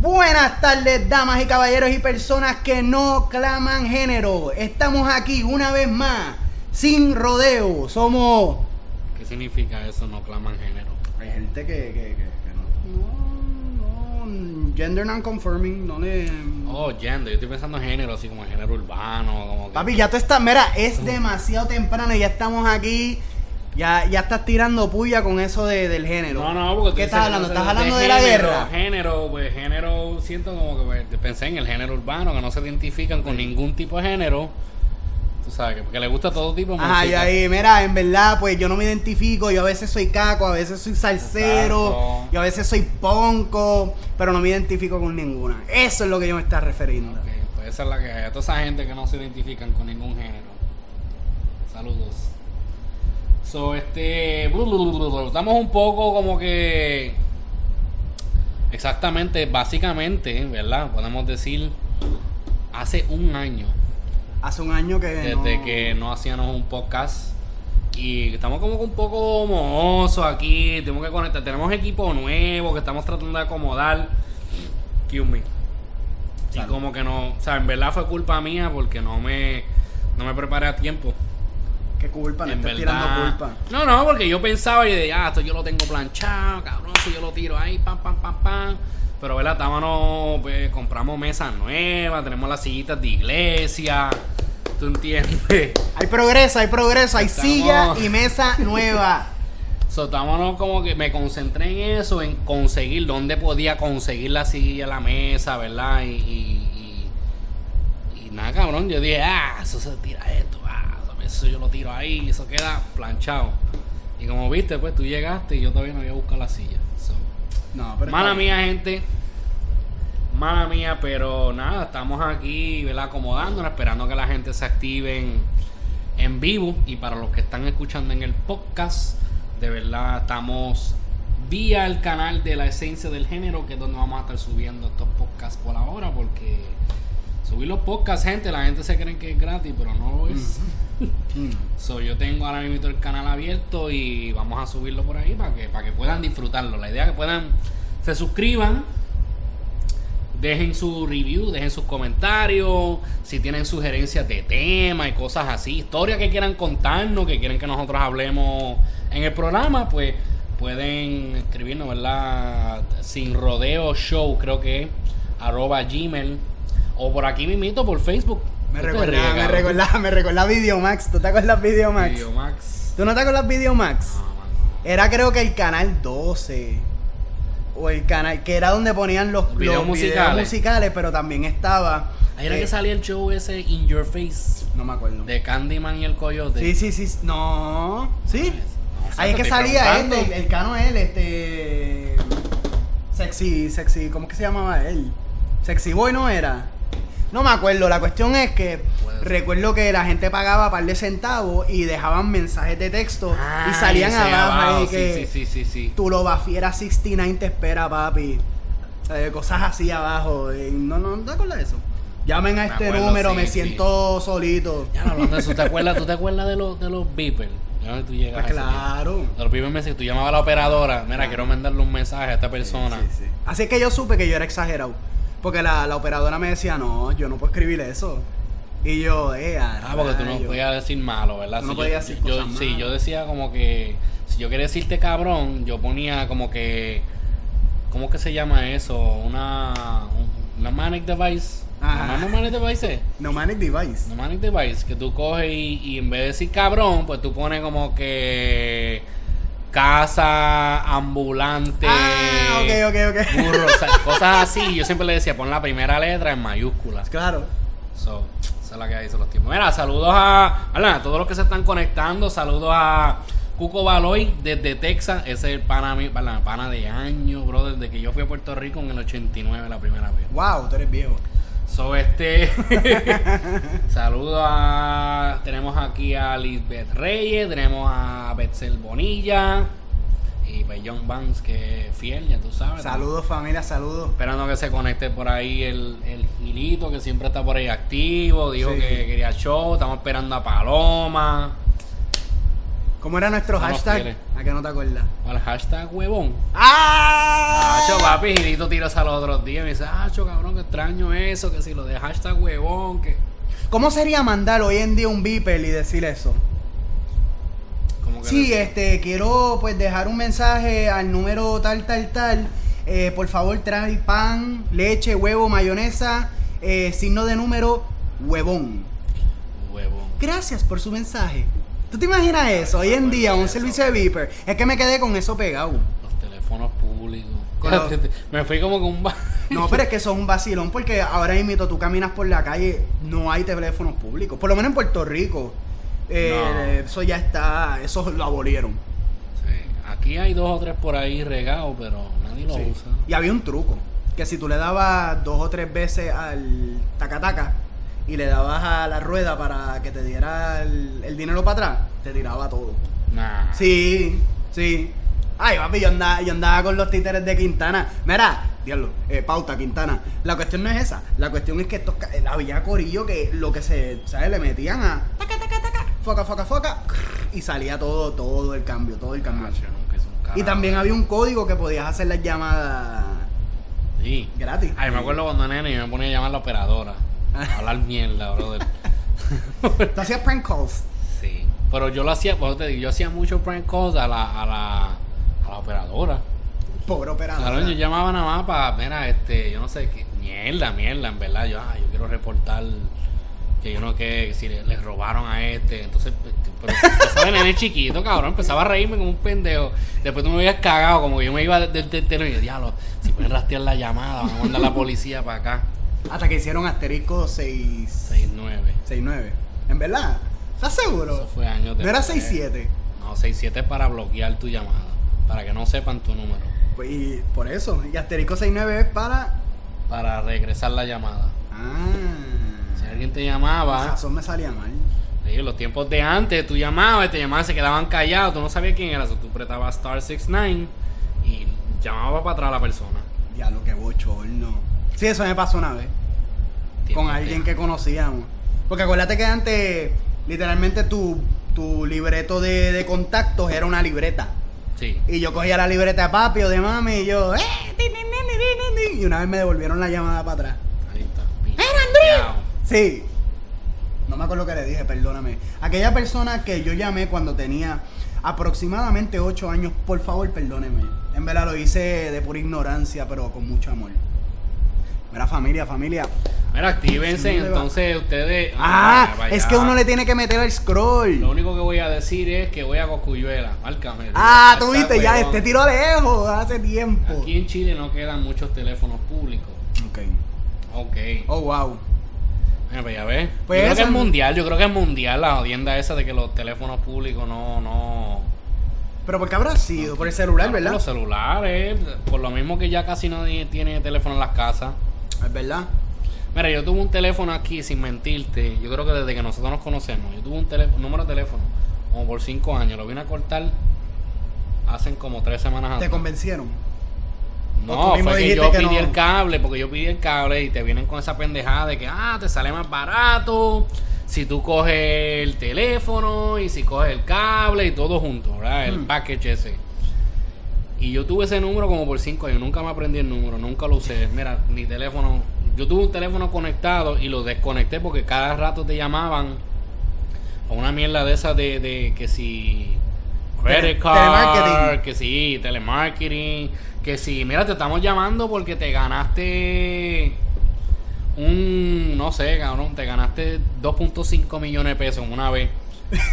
Buenas tardes, damas y caballeros y personas que no claman género. Estamos aquí una vez más, sin rodeo. Somos. ¿Qué significa eso? No claman género. Hay gente que, que, que, que no. No, no. Gender non-conforming, no le. Oh, gender. Yo estoy pensando en género, así como en género urbano. Como que- Papi, ya tú estás. Mira, es demasiado temprano y ya estamos aquí. Ya, ya estás tirando puya con eso de, del género. No, no, porque tú ¿Qué estás hablando? ¿Estás hablando de la guerra? Género, pues género, siento como que pues, pensé en el género urbano, que no se identifican con ningún tipo de género. Tú sabes, que porque le gusta todo tipo de Ajá, y música. ahí, mira, en verdad, pues yo no me identifico. Yo a veces soy caco, a veces soy salsero, Exacto. y a veces soy ponco, pero no me identifico con ninguna. Eso es lo que yo me está refiriendo. Ok, pues esa es la que hay. A toda esa gente que no se identifican con ningún género. Saludos. So, este. Estamos un poco como que. Exactamente, básicamente, ¿verdad? Podemos decir. Hace un año. Hace un año que. Desde no- que no hacíamos un podcast. Y estamos como que un poco mohosos aquí. Tenemos que conectar. Tenemos equipo nuevo que estamos tratando de acomodar. Excuse me. Y como que no. O sea, en verdad fue culpa mía porque no me. No me preparé a tiempo. Qué culpa, no en tirando culpa. No, no, porque yo pensaba y de, ah, esto yo lo tengo planchado, cabrón, si yo lo tiro ahí, pam, pam, pam, pam. Pero, ¿verdad? Estábamos, pues, compramos mesas nuevas, tenemos las sillitas de iglesia. ¿Tú entiendes? Hay progreso, hay progreso, hay Estamos- silla y mesa nueva. So, estábamos como que me concentré en eso, en conseguir dónde podía conseguir la silla, la mesa, ¿verdad? Y, y, y- y nada, cabrón, yo dije, ah, eso se tira esto, eso yo lo tiro ahí, eso queda planchado. Y como viste, pues tú llegaste y yo todavía no había buscado la silla. So, No, pero. Mala mía, gente. Mala mía, pero nada, estamos aquí, ¿verdad? Acomodándonos, esperando que la gente se active en, en vivo. Y para los que están escuchando en el podcast, de verdad estamos vía el canal de la esencia del género, que es donde vamos a estar subiendo estos podcasts por ahora, porque subir los podcasts, gente, la gente se cree que es gratis, pero no lo es. Mm. So, yo tengo ahora mismo el canal abierto y vamos a subirlo por ahí para que, para que puedan disfrutarlo. La idea es que puedan, se suscriban, dejen su review, dejen sus comentarios, si tienen sugerencias de tema y cosas así, historias que quieran contarnos, que quieren que nosotros hablemos en el programa, pues pueden escribirnos, ¿verdad? Sin rodeo show, creo que arroba gmail, o por aquí mismito por Facebook. Me ¿Qué te recuerda, ríes, me recuerda, me recuerda Videomax. ¿Tú te acuerdas Videomax? Videomax. ¿Tú no te acuerdas Videomax? No. Era creo que el canal 12. O el canal, que era donde ponían los, Los videos los videos musicales. pero también estaba. Ahí era eh, que salía el show ese In Your Face No me acuerdo. de Candyman y el Coyote. Sí, sí, sí. No. ¿Sí? No Ahí es que salía él, preguntando. el, el cano él, este. Sexy, sexy, ¿cómo es que se llamaba él? Sexy Boy no era. No me acuerdo, la cuestión es que recuerdo que la gente pagaba par de centavos y dejaban mensajes de texto y Ah, salían abajo, sí, que sí, sí, sí, sí. tu loba fiera 69 te espera, papi. Eh, cosas así abajo. y no, no, ¿no te acuerdas de eso? Llamen a Me este acuerdo, número, me siento solito. Ya no, hablando de eso, ¿te acuerdas, ¿tú te acuerdas de los, de los beepers? ¿De dónde tú llegas? Pues claro. Los beepers me decían, tú llamabas a la operadora, mira, quiero mandarle un mensaje a esta persona. Sí, sí. Así que yo supe que yo era exagerado. Porque la, la operadora me decía, no, yo no puedo escribir eso. Y yo, eh, Ah, porque tú no podías decir malo, ¿verdad? No Si podías yo, decir yo- cosas Sí, yo decía como que, si yo quería decirte cabrón, yo ponía como que, ¿cómo que se llama eso? Una, un- una manic device. Ajá. ¿No, no manic device? No manic device. No manic device, que tú coges y, y en vez de decir cabrón, pues tú pones como que casa ambulante. Ah, ok, ok, ok. burro, o sea, cosas así. Yo siempre le decía, pon la primera letra en mayúsculas. Claro. So, esa es la que hay son los tiempos. Mira, saludos a, a todos los que se están conectando. Saludos a Cuco Baloy desde Texas. Ese es el pana, pana, pana de años, bro. Desde que yo fui a Puerto Rico en el 89 la primera vez. Wow, tú eres viejo. So, este. Saludos a. Tenemos aquí a Lisbeth Reyes, tenemos a Betzel Bonilla y pues John Vance, que es fiel, ya tú sabes. Saludos, familia, saludos. Esperando que se conecte por ahí el, el Gilito, que siempre está por ahí activo. Dijo Sí. que quería show. Estamos esperando a Paloma. ¿Cómo era nuestro No los hashtag? quiere. ¿A qué no te acuerdas? ¿Cuál hashtag huevón? ¡Ah! Hacho, papi, Gilito tiró esa los otros días me dice, Hacho, cabrón, que extraño eso, que si lo de hashtag huevón, que... ¿Cómo sería mandar hoy en día un beeper y decir eso? Como que Sí, este, quiero pues dejar un mensaje al número tal, tal, tal. Eh, por favor, trae pan, leche, huevo, mayonesa, eh, signo de número, huevón. Huevón. Gracias por su mensaje. ¿Tú te imaginas eso? Hoy en día, un servicio de beeper. Es que me quedé con eso pegado. Los teléfonos públicos. Pero- me fui como con un... No, pero es que eso es un vacilón porque ahora mismo tú caminas por la calle, no hay teléfonos públicos. Por lo menos en Puerto Rico. Eh, Eso ya está, eso lo abolieron. Sí, Aquí hay dos o tres por ahí regados, pero nadie lo Sí. usa. Y había un truco, que si tú le dabas dos o tres veces al taca-taca y le dabas a la rueda para que te diera el, el dinero para atrás, te tiraba todo. Nah. Sí, sí. Ay, papi, yo andaba, yo andaba con los títeres de Quintana. Mira, diablo, eh, pauta, Quintana. La cuestión no es esa. La cuestión es que estos, ca- había corillo que lo que se, ¿sabes? Le metían a taca, taca, taca, foca, foca, foca, y salía todo, todo el cambio, todo el cambio. Y también había un código que podías hacer las llamadas Sí. gratis. Ay, me acuerdo cuando nene me ponía a llamar a la operadora. Hablar mierda, brother. Tú hacías prank calls. sí. Pero yo lo hacía, bueno, te digo, yo hacía mucho prank calls a la, a la, a la operadora. Pobre operador. Claro, yo llamaba nada más para, mira, este, yo no sé qué, mierda, mierda, en verdad, yo, ah, yo quiero reportar que yo no que si le, le robaron a este, entonces, este, pero empezaba el nene chiquito, cabrón, empezaba a reírme como un pendejo, después tú me habías cagado, como que yo me iba del del teléfono y yo, diablo, si pueden rastrear la llamada, van a mandar a la policía para acá, Hasta que hicieron asterisco 6, 69, 9. ¿En verdad? ¿Estás seguro? eso fue años ¿No era después. 6-7? No, 67 es para bloquear tu llamada, para que no sepan tu número, Pues, y por eso. Y asterisco 6-9 es para. para regresar la llamada. Si Ah. alguien te llamaba... razón me salía mal. Sí, los tiempos de antes, tú llamabas y te llamaban, se quedaban callados, tú no sabías quién era, tú apretabas Star 69 y llamaba para atrás a la persona. Diablo, qué bochorno. Sí, eso me pasó una vez. Con alguien que conocíamos. Porque acuérdate que antes, literalmente, tu, tu libreto de, de contactos era una libreta. Sí. Y yo cogía la libreta de papi o de mami y yo, ¡eh! ni, ni, ni", Y una vez me devolvieron la llamada para atrás. Ahí está. ¡Era Andrés! Sí. No me acuerdo que le dije, perdóname. Aquella persona que yo llamé cuando tenía aproximadamente 8 años, por favor, perdóneme. En verdad lo hice de pura ignorancia, pero con mucho amor. Mira, familia, familia. Mira, actívense, Sí, ¿dónde va? entonces ustedes... Ah, vaya. es que uno le tiene que meter el scroll. Lo único que voy a decir es que voy a Cocuyuela, márcame. Ah, Hasta tú viste, ya este tiro lejos, hace tiempo. Aquí en Chile no quedan muchos teléfonos públicos. Ok. Ok. Oh, wow. Mira, pues ya ves. Pues yo creo que es mundial, yo creo que es mundial la jodienda esa de que los teléfonos públicos no, no, Pero ¿por qué habrá sido? Por el celular, Claro, por ¿verdad? Los celulares, por lo mismo que ya casi nadie tiene teléfono en las casas. Es verdad. Mira, yo tuve un teléfono aquí, sin mentirte, yo creo que desde que nosotros nos conocemos, yo tuve un, teléfono, un número de teléfono como por cinco años, lo vine a cortar hace como tres semanas ¿Te atrás. convencieron? No, fue que yo que no? el cable, porque yo pedí el cable y te vienen con esa pendejada de que, ah, te sale más barato si tú coges el teléfono y si coges el cable y todo junto, ¿verdad? El Hmm. package ese. Y yo tuve ese número como por cinco años, nunca me aprendí el número, nunca lo usé. Mira, mi teléfono, yo tuve un teléfono conectado y lo desconecté porque cada rato te llamaban a una mierda de esa de, de que si credit card, telemarketing. que si telemarketing, que si, mira, te estamos llamando porque te ganaste un, no sé, cabrón, te ganaste 2.5 millones de pesos una vez.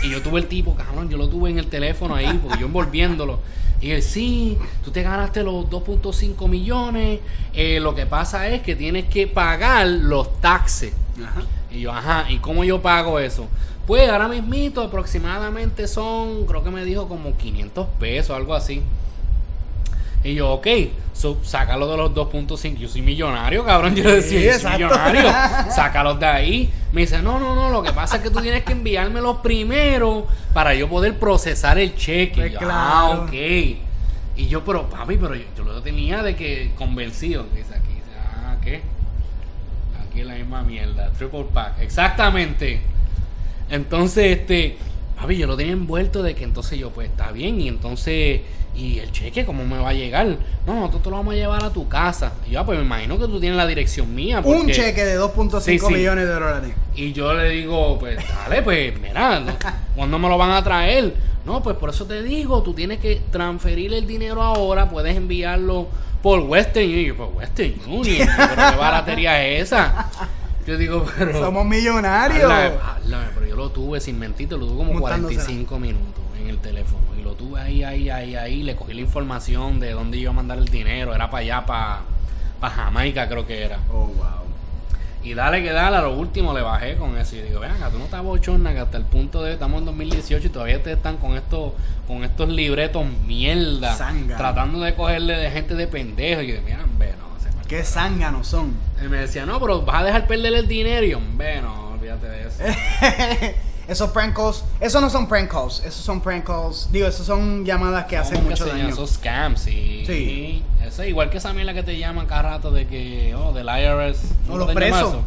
Y yo tuve el tipo, cabrón, yo lo tuve en el teléfono ahí, porque yo envolviéndolo. Y él, sí, tú te ganaste los 2.5 millones. eh, lo que pasa es que tienes que pagar los taxes. Ajá. Y yo, ajá, ¿y cómo yo pago eso? Pues ahora mismito aproximadamente son, creo que me dijo como 500 pesos, algo así. Y yo, ok, so, sácalo de los 2.5. Yo soy millonario, cabrón. Yo le decía, Sí, yo soy millonario. Sácalos de ahí. Me dice, no, no, no. Lo que pasa es que tú tienes que enviármelos primero para yo poder procesar el cheque. Pues yo, claro. ah, ok. Y yo, pero papi, pero yo, yo lo tenía de que convencido. Dice aquí, dice, ah, ¿qué? Aquí es la misma mierda. Triple pack. Exactamente. Entonces, este. Papi, yo lo tenía envuelto de que entonces yo, pues está bien, y entonces, ¿y el cheque cómo me va a llegar? No, nosotros te lo vamos a llevar a tu casa. Y yo, ah, pues me imagino que tú tienes la dirección mía. Un cheque de 2.5 Sí, sí. millones de dólares. Y yo le digo, pues dale, pues mira. ¿cuándo me lo van a traer? No, pues por eso te digo, tú tienes que transferir el dinero ahora, puedes enviarlo por Western Union. Y yo, Por Western Union, pero qué baratería es esa. Yo digo, pero... Somos millonarios. Háblame, pero yo lo tuve sin mentirte, lo tuve como Montándosela. 45 minutos en el teléfono. Y lo tuve ahí, ahí, ahí, ahí. Le cogí la información de dónde iba a mandar el dinero. Era para allá, para, para Jamaica, creo que era. Oh, wow. Y dale que dale, a lo último le bajé con eso. Y digo, vean, tú no estás bochorna que hasta el punto de estamos en 2018 y todavía te están con estos, con estos libretos mierda. Tratando de cogerle de gente de pendejo. Y yo, mira. Se Qué zánganos son. y me decía, no, pero vas a dejar perder el dinero. Y yo, hombre, no, olvídate de eso. esos prank calls, esos no son prank calls, esos son prank calls. Digo, esos son llamadas que hacen ¿Cómo mucho daño. Esos scams, sí. Sí. Eso es igual que esa mierda que te llaman cada rato de que, oh, del IRS. O ¿No los presos. eso?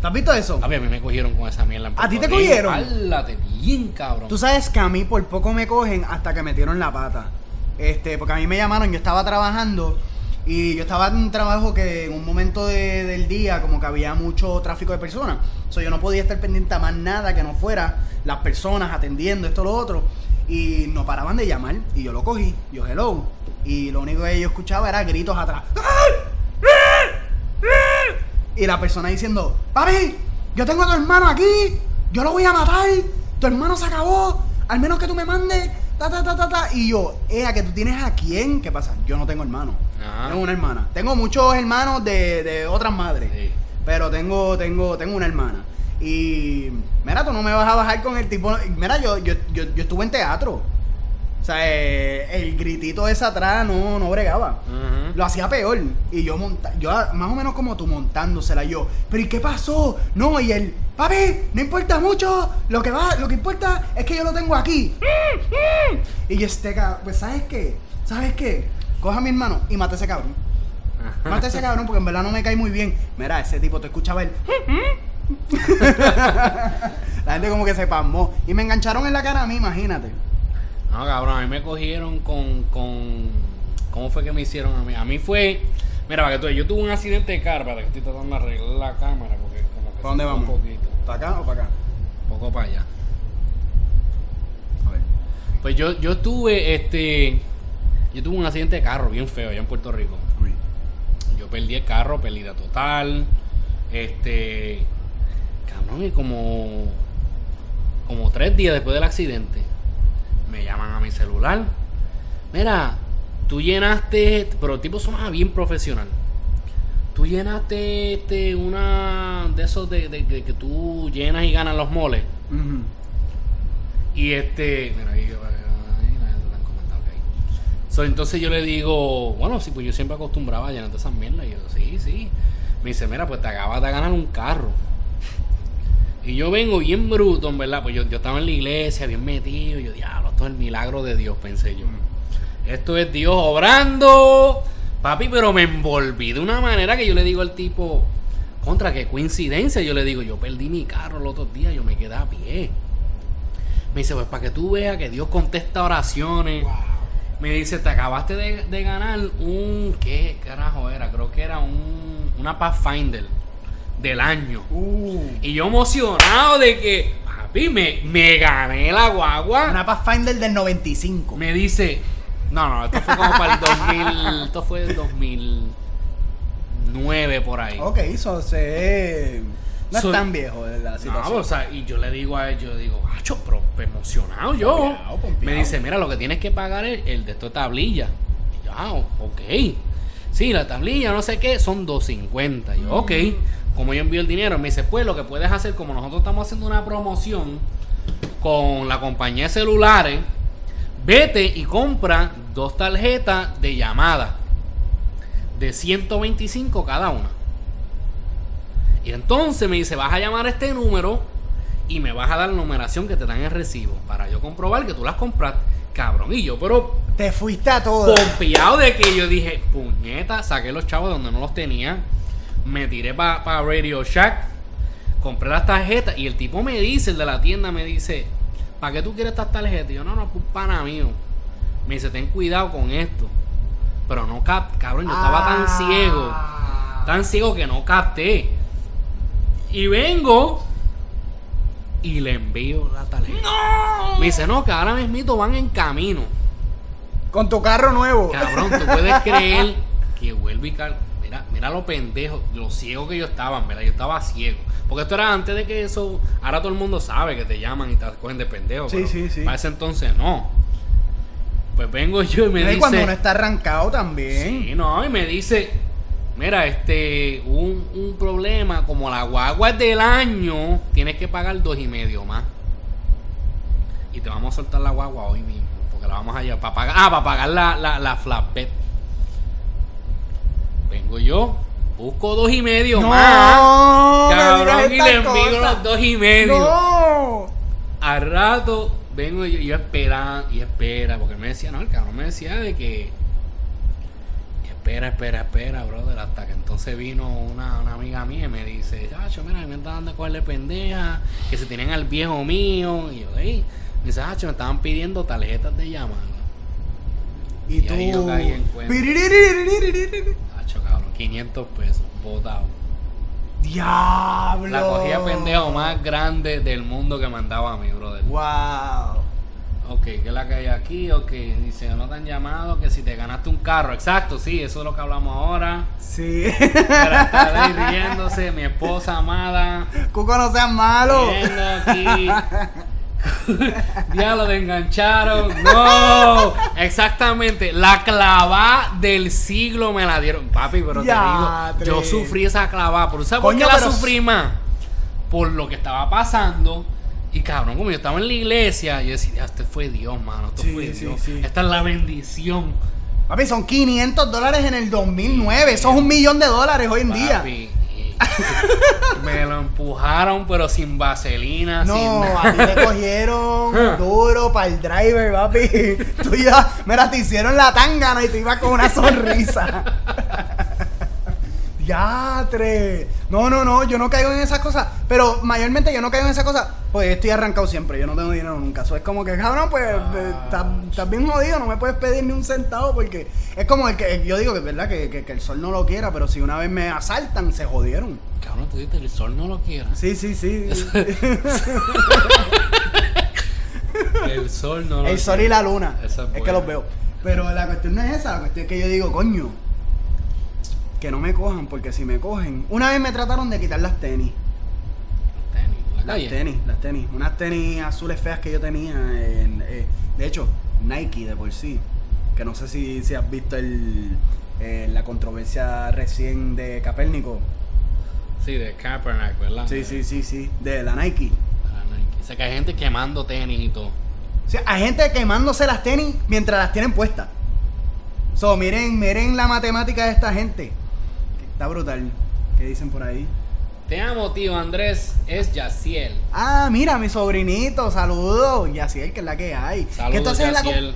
¿Te has visto eso? A mí, a mí me cogieron con esa mierda. en ¿A ti te cogieron? Háblate bien, cabrón. Tú sabes que a mí por poco me cogen hasta que metieron la pata. Este, porque a mí me llamaron, yo estaba trabajando y yo estaba en un trabajo que en un momento de- del día como que había mucho tráfico de personas. O sea, yo no podía estar pendiente a más nada que no fuera las personas atendiendo esto lo otro. Y no paraban de llamar y yo lo cogí, yo hello. Y lo único que yo escuchaba era gritos atrás. Y la persona diciendo, papi, yo tengo a tu hermano aquí, yo lo voy a matar, tu hermano se acabó, al menos que tú me mandes, ta, ta, ta, ta, ta. Y yo, Ea, que tú tienes a quién? ¿Qué pasa? Yo no tengo hermano. Ajá. Tengo una hermana. Tengo muchos hermanos de, de otras madres. Sí. Pero tengo, tengo, tengo una hermana. Y mira, tú no me vas a bajar con el tipo. Mira, yo, yo, yo, yo estuve en teatro. O sea, eh, el gritito ese atrás no, no bregaba. Lo hacía peor. Y yo monta yo más o menos como tú montándosela yo. Pero ¿y qué pasó? No, y él, papi, no importa mucho. Lo que va, lo que importa es que yo lo tengo aquí. Y yo este cabrón, pues ¿sabes qué? ¿Sabes qué? Coja a mi hermano y mate a ese cabrón. Mate a ese cabrón porque en verdad no me cae muy bien. Mira, ese tipo, te escuchaba él. la gente como que se pasmó. Y me engancharon en la cara a mí, imagínate. No, cabrón, a mí me cogieron con, con... ¿Cómo fue que me hicieron a mí? A mí fue... Mira, para que tú... Yo tuve un accidente de carro, para que estoy tratando de arreglar la cámara, porque como que... ¿Para dónde vamos? Un poquito. ¿Para acá o para acá? Un poco para allá. A ver. Pues yo, yo tuve, este... Yo tuve un accidente de carro bien feo allá en Puerto Rico. Uy. Yo perdí el carro, pérdida total. Este. Cabrón, y como. Como tres días después del accidente, me llaman a mi celular. Mira, tú llenaste. Pero el tipo sonaba bien profesional. Tú llenaste este, una de esos de, de- de que tú llenas y ganas los moles. Y este. Mira, ahí. So, entonces yo le digo, bueno, sí, pues yo siempre acostumbraba a llenar esas mierdas. Y yo, sí, sí. Me dice, mira, pues te acabas de ganar un carro. Y yo vengo bien bruto, en verdad. Pues yo, yo estaba en la iglesia, bien metido. Y yo, diablo, esto es el milagro de Dios, pensé yo. Esto es Dios obrando. Papi, pero me envolví de una manera que yo le digo al tipo, contra, qué coincidencia. Yo le digo, yo perdí mi carro el otro día, yo me quedé a pie. Me dice, pues para que tú veas que Dios contesta oraciones. Me dice, te acabaste de, de ganar un. ¿Qué carajo era? Creo que era un, una Pathfinder del año. Uh. Y yo emocionado de que, papi, me, me gané la guagua. Una Pathfinder del 95. Me dice, no, no, esto fue como para el 2000, esto fue el 2009 por ahí. Ok, eso se. No So- es tan viejo la No, situación. o sea, y yo le digo a él, yo digo, macho, pero emocionado yo. Pompeado, pompeado. Me dice, mira, lo que tienes que pagar es el de esto tablilla. Y yo, ah, ok. Sí, la tablilla, no sé qué, son 250. Yo, ok. Como yo envío el dinero, me dice, pues lo que puedes hacer, como nosotros estamos haciendo una promoción con la compañía de celulares, vete y compra dos tarjetas de llamada de 125 cada una. Y entonces me dice, vas a llamar a este número y me vas a dar la numeración que te dan el recibo para yo comprobar que tú las compraste. Cabrón, y yo, pero Te fuiste a todo. pompeado de que yo dije, puñeta, saqué los chavos de donde no los tenía, me tiré para Radio Shack, compré las tarjetas y el tipo me dice, el de la tienda me dice, ¿para qué tú quieres estas tarjetas? Y yo, no, no, es pana mío. Me dice, ten cuidado con esto. Pero no cap, cabrón, yo estaba tan Ah. ciego, tan ciego que no capté. Y vengo y le envío la tarjeta. ¡No! Me dice, no, que ahora mismito van en camino. Con tu carro nuevo. Cabrón, tú puedes creer que vuelve y cal... Mira, mira lo pendejo, lo ciego que yo estaba, ¿verdad? Yo estaba ciego. Porque esto era antes de que eso. Ahora todo el mundo sabe que te llaman y te cogen de pendejo. Sí, pero sí, sí. Para ese entonces no. Pues vengo yo y me No, y dice. cuando uno está arrancado también. Sí, no, y me dice. Mira, este, un, un problema, como la guagua es del año, tienes que pagar dos y medio más. Y te vamos a soltar la guagua hoy mismo, porque la vamos a llevar para pagar, ah, para pagar la, la, la flatbed. Vengo yo, busco dos y medio No, más. Cabrón, y le envío los dos y medio. No. Al rato vengo yo, yo esperando y espera, porque él me decía, no, el cabrón me decía de que espera, espera, espera, brother, hasta que entonces vino una, una amiga mía y me dice, Chacho, mira, me están dando a cogerle pendeja, que se tienen al viejo mío, y yo, me dice, Chacho, me estaban pidiendo tarjetas de llamada. Y, y tú. Chacho, cabrón, 500 pesos, botado. ¡Diablo! La cogía pendejo más grande del mundo que mandaba a mí, brother. ¡Wow! Ok, ¿qué es la que hay aquí? Ok, dice, no te han llamado que si te ganaste un carro. Exacto, sí, eso es lo que hablamos ahora. Sí. Pero está ahí riéndose, mi esposa amada. Cuco, no seas malo. Aquí. Diablo, te engancharon. No, exactamente. La clavá del siglo me la dieron. Papi, pero Ya, te digo, yo sufrí esa clavá. ¿Por sabes por qué la sufrí más? Por lo que estaba pasando. Y cabrón, como yo estaba en la iglesia, yo decía, este fue Dios, mano. Esto Sí, fue Dios. sí. Esta es la bendición. Papi, son 500 dólares en el 2009. Eso es un millón de dólares hoy en día. Papi, y me lo empujaron, pero sin vaselina, sin No, a ti te cogieron duro para el driver, papi. Tú ya, mira, te hicieron la tangana y te ibas con una sonrisa. Yatre. No, no, no, yo no caigo en esas cosas. Pero mayormente yo no caigo en esas cosas. Pues estoy arrancado siempre. Yo no tengo dinero nunca. Eso es como que, cabrón, pues eh, estás bien jodido. No me puedes pedir ni un centavo porque es como el que yo digo que es verdad que, que- que el sol no lo quiera. Pero si una vez me asaltan, se jodieron. Cabrón, tú dices, el sol no lo quiera. Sí, sí, sí. El sol no lo El sol y la luna. Esa es es que los veo. Pero la cuestión no es esa, la cuestión es que yo digo, coño, que no me cojan, porque si me cogen. Una vez me trataron de quitar las tenis. Tenis, la Las calle. tenis, las tenis. Unas tenis azules feas que yo tenía. en- eh, de hecho, Nike de por sí. Que no sé si, si has visto el, eh, la controversia recién de Capérnico. Sí, de Kaepernick, ¿verdad? Sí, sí, sí, sí. De la Nike. Ah, Nike. O sea, que hay gente quemando tenis y todo. O sea, hay gente quemándose las tenis mientras las tienen puestas. So, miren, miren la matemática de esta gente. Está brutal. ¿Qué dicen por ahí? Te amo, tío Andrés. Es Yaciel. Ah, mira, mi sobrinito, saludos. Y así es que es la que hay. ¿Qué Saludos, entonces es la Yaciel.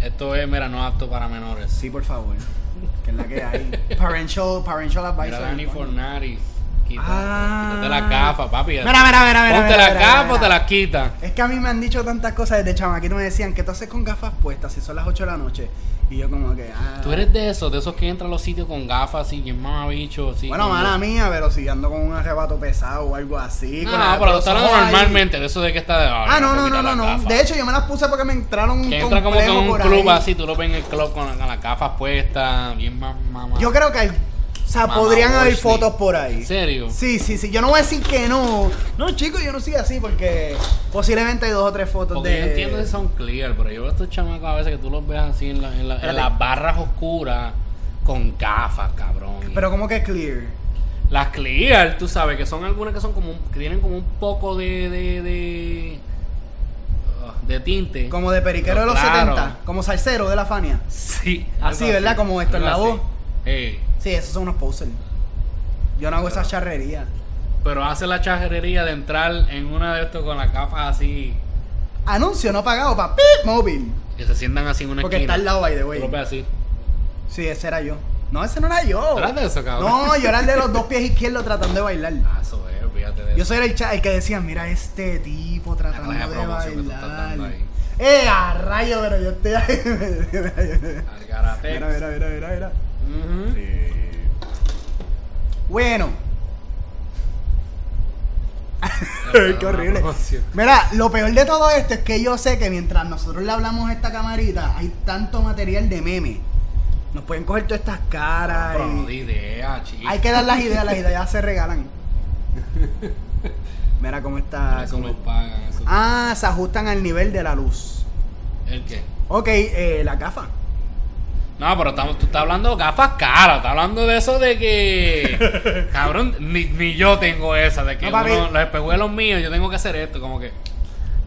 Esto es, mira, no apto para menores. Sí, por favor. Que es la que hay. Parental, parental advisor. Mira, Dani Fornari. Quítate, Ah. quítate las gafas, papi. Mira, mira, mira, mira. Ponte las gafas o te las quitas. Es que a mí me han dicho tantas cosas desde chamaquito. Me decían, ¿qué tú haces con gafas puestas si son las 8 de la noche? Y yo como que, ah... Tú eres de esos, de esos que entran a los sitios con gafas así, bien mamabicho, así. Bueno, como- mala mía, pero si ando con un arrebato pesado o algo así. No, no, pero los estás normalmente, de eso de que está de. Ah, no, no, no, no, no. De hecho, yo me las puse porque me entraron que un entra como que en un club ahí. así, tú lo ves en el club con, la- con las gafas puestas, bien más mamá. Yo creo que hay, o sea, podrían haber fotos por ahí. ¿En serio? Sí, sí, sí. Yo no voy a decir que no. No, chicos, yo no soy así porque posiblemente hay dos o tres fotos Porque de. yo entiendo que son clear, pero yo veo a estos chamacos a veces que tú los ves así en, la- en la- en las barras oscuras con gafas, cabrón. Pero como que clear. Las clear, tú sabes, que son algunas que son como, un- que tienen como un poco de, de, de, de tinte. Como de periquero de los claro. 70. Como salsero de la Fania. Sí. Así, ¿verdad? Como esto en la voz. Sí, esos son unos posers. Yo no hago esa charrería. pero hace la chajerería de entrar en una de estos con las gafas así, Anuncio no pagado para móvil. que se sientan así en una Porque esquina. está al lado, by the way. así. Sí, ese era yo. No, ese no era yo. ¿Tú eras de eso, cabrón? No, yo era el de los dos pies izquierdos tratando de bailar. Ah, eso es, de Yo soy el, el que decía, mira este tipo tratando de de promoción que tú estás bailar. dando ahí. ¡Eh, a rayo! Pero yo estoy ahí. Algaratex. mira, mira, mira, mira, mira. Bueno. Pero Qué horrible. Mira, lo peor de todo esto es que yo sé que mientras nosotros le hablamos a esta camarita, hay tanto material de meme. Nos pueden coger todas estas caras. Pero de y- idea. Hay que dar las ideas, las ideas se regalan. Mira cómo está. Eso cómo- lo pagan. Eso. Ah, se ajustan al nivel de la luz. ¿El qué? Ok, eh, la gafa. No, pero estamos, tú estás hablando de gafas caras. Estás hablando de eso de que. cabrón, ni, ni yo tengo esa. De que No, papi. uno, los espejuelos míos, yo tengo que hacer esto. Como que.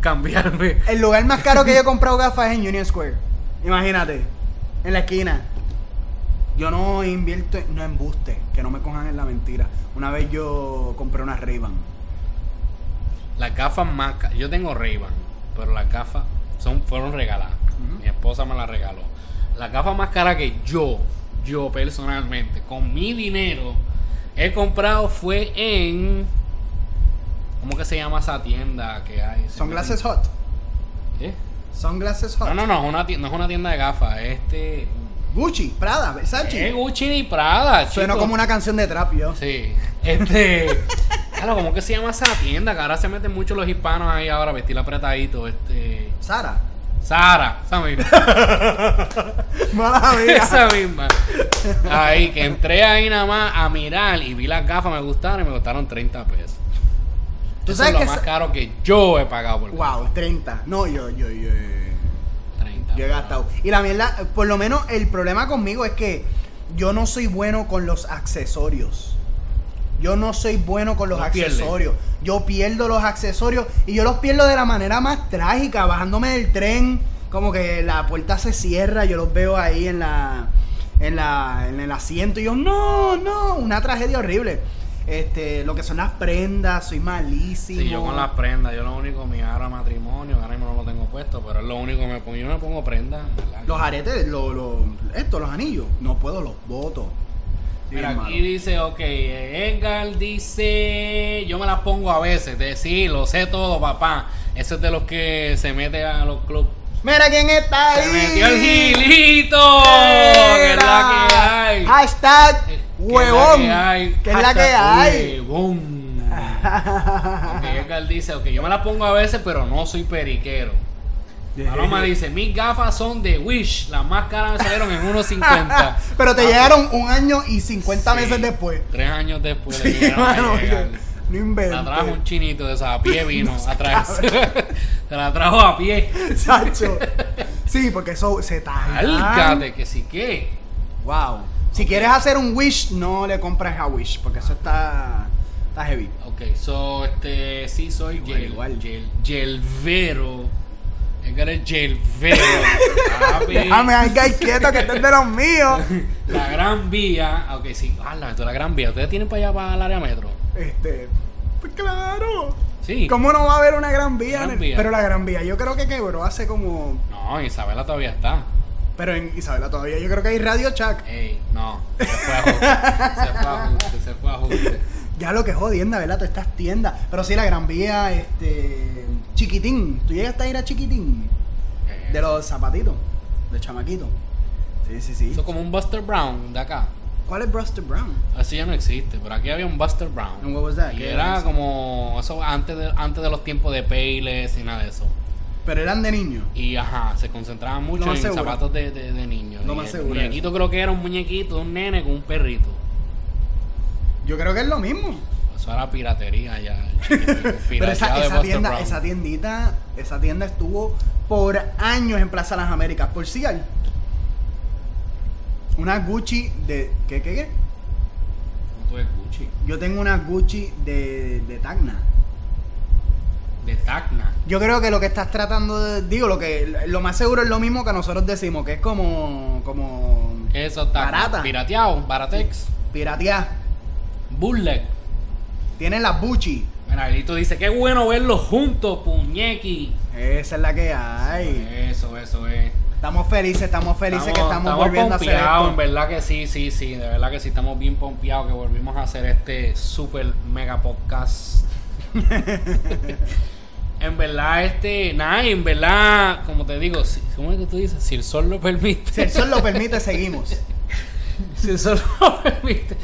Cambiarme. El lugar más caro que yo he comprado gafas es en Union Square. Imagínate, en la esquina. Yo no invierto, no embuste, que no me cojan en la mentira. Una vez yo compré unas Ray-Ban. Las gafas más ca- Yo tengo Ray-Ban, pero las gafas son, fueron regaladas. Ujú. Mi esposa me las regaló. La gafa más cara que yo, yo personalmente, con mi dinero, he comprado fue en. ¿Cómo que se llama esa tienda que hay? Se Sunglasses Hot. ¿Qué? Sunglasses Hot. No, no, no, es una tienda, no es una tienda de gafas. Este. Gucci, Prada, Versace. Es Gucci ni Prada, Suena como una canción de trap, yo. Sí. Este. Claro, ¿cómo que se llama esa tienda? Que ahora se meten mucho los hispanos ahí ahora, vestir apretadito. Este. Sara. Sara, esa misma. Mala esa misma. Ahí, que entré ahí nada más a mirar y vi las gafas, me gustaron y me costaron 30 pesos. Tú Eso sabes es lo que más caro que yo he pagado por Wow, 30. No, yo, yo, yo. 30. Yo he gastado. Y la mierda, por lo menos el problema conmigo es que yo no soy bueno con los accesorios. Yo no soy bueno con los accesorios. Yo pierdo los accesorios y yo los pierdo de la manera más trágica, bajándome del tren, como que la puerta se cierra, yo los veo ahí en la en la en el asiento y yo no, no, una tragedia horrible. Este, lo que son las prendas, soy malísimo. Sí, yo con las prendas, yo lo único, mi aro matrimonio, ahora mismo no lo tengo puesto, pero es lo único que me pongo. Yo me pongo prendas. Los aretes, lo, lo- esto, los anillos, no puedo, los Mira, aquí dice, ok, Edgar dice, yo me las pongo a veces, de, sí, lo sé todo, papá. Ese es de los que se mete a los clubes. Mira quién está ahí. Se metió el gilito, que es la que hay. Hashtag huevón. Que es la que hay. Huevón. Edgar dice, ok, yo me las pongo a veces, pero no soy periquero. Paloma dice, mis gafas son de Wish, las más caras me salieron en 1.50. Pero te Ah, llegaron un año y 50 sí, meses después. Tres años después Sí, le mano, no inventes. La trajo un chinito de esa a pie vino a traerse. Te la trajo a pie. Sacho. Sí, porque eso se tarda. Álcate, que sí que. Wow. Si quieres hacer un wish, no le compres a wish, porque eso está, está heavy. Ok, so, este, sí soy Igual, gel, igual. gel, gelvero. Edgar es gelvero. papi. Déjame ahí quieto que este es de los míos. La gran vía. Ok, sí, habla de la gran vía. ¿Ustedes tienen para allá, para el área metro? Este, pues claro. Sí. ¿Cómo no va a haber una gran vía? Gran en el- vía. Pero la gran vía, yo creo que quebró hace como. No, Isabela todavía está. Pero en Isabela todavía, yo creo que hay Radio Chuck. Ey, no. Se fue a ajuste. Se fue a ajuste, se fue a ajuste. Ya lo que es jodienda, ¿verdad? Todas estas tiendas. Pero sí, la gran vía, este. Chiquitín. ¿Tú llegaste a ir a Chiquitín? Eh, De los zapatitos. De chamaquito. Sí, sí, sí. Eso es como un Buster Brown de acá. ¿Cuál es Buster Brown? Así ya no existe, pero aquí había un Buster Brown. What was that? Y ¿Qué era como eso antes de, antes de los tiempos de Payless y nada de eso. Pero eran de niños. Y ajá, se concentraban mucho en seguro. zapatos de, de, de niños. Lo Y más el seguro muñequito creo que era un muñequito, un nene con un perrito. Yo creo que es lo mismo. Eso era piratería ya. Pero esa, pirateado tienda, Brown. esa tiendita, esa tienda estuvo por años en Plaza Las Américas, por Cial. Una Gucci de. ¿Qué, qué, qué? ¿Cómo tú Gucci? Yo tengo una Gucci de, de Tacna. De Tacna. Yo creo que lo que estás tratando de. Digo, lo que lo más seguro es lo mismo que nosotros decimos, que es como. como. ¿Qué es eso? Tacna? Barata. Pirateado, Baratex. piratear. Bullet. Tienen las Gucci. Mira, dice, qué bueno verlos juntos, puñequi. Esa es la que hay. Eso, eso es. Estamos felices, estamos felices que estamos, volviendo a hacer esto. en verdad que sí, sí, sí, de verdad que sí, estamos bien pompeados que volvimos a hacer este super mega podcast. en verdad, este, nada, en verdad, como te digo, si, ¿cómo es que tú dices? Si el sol lo permite. Si el sol lo permite, seguimos. si el sol lo permite.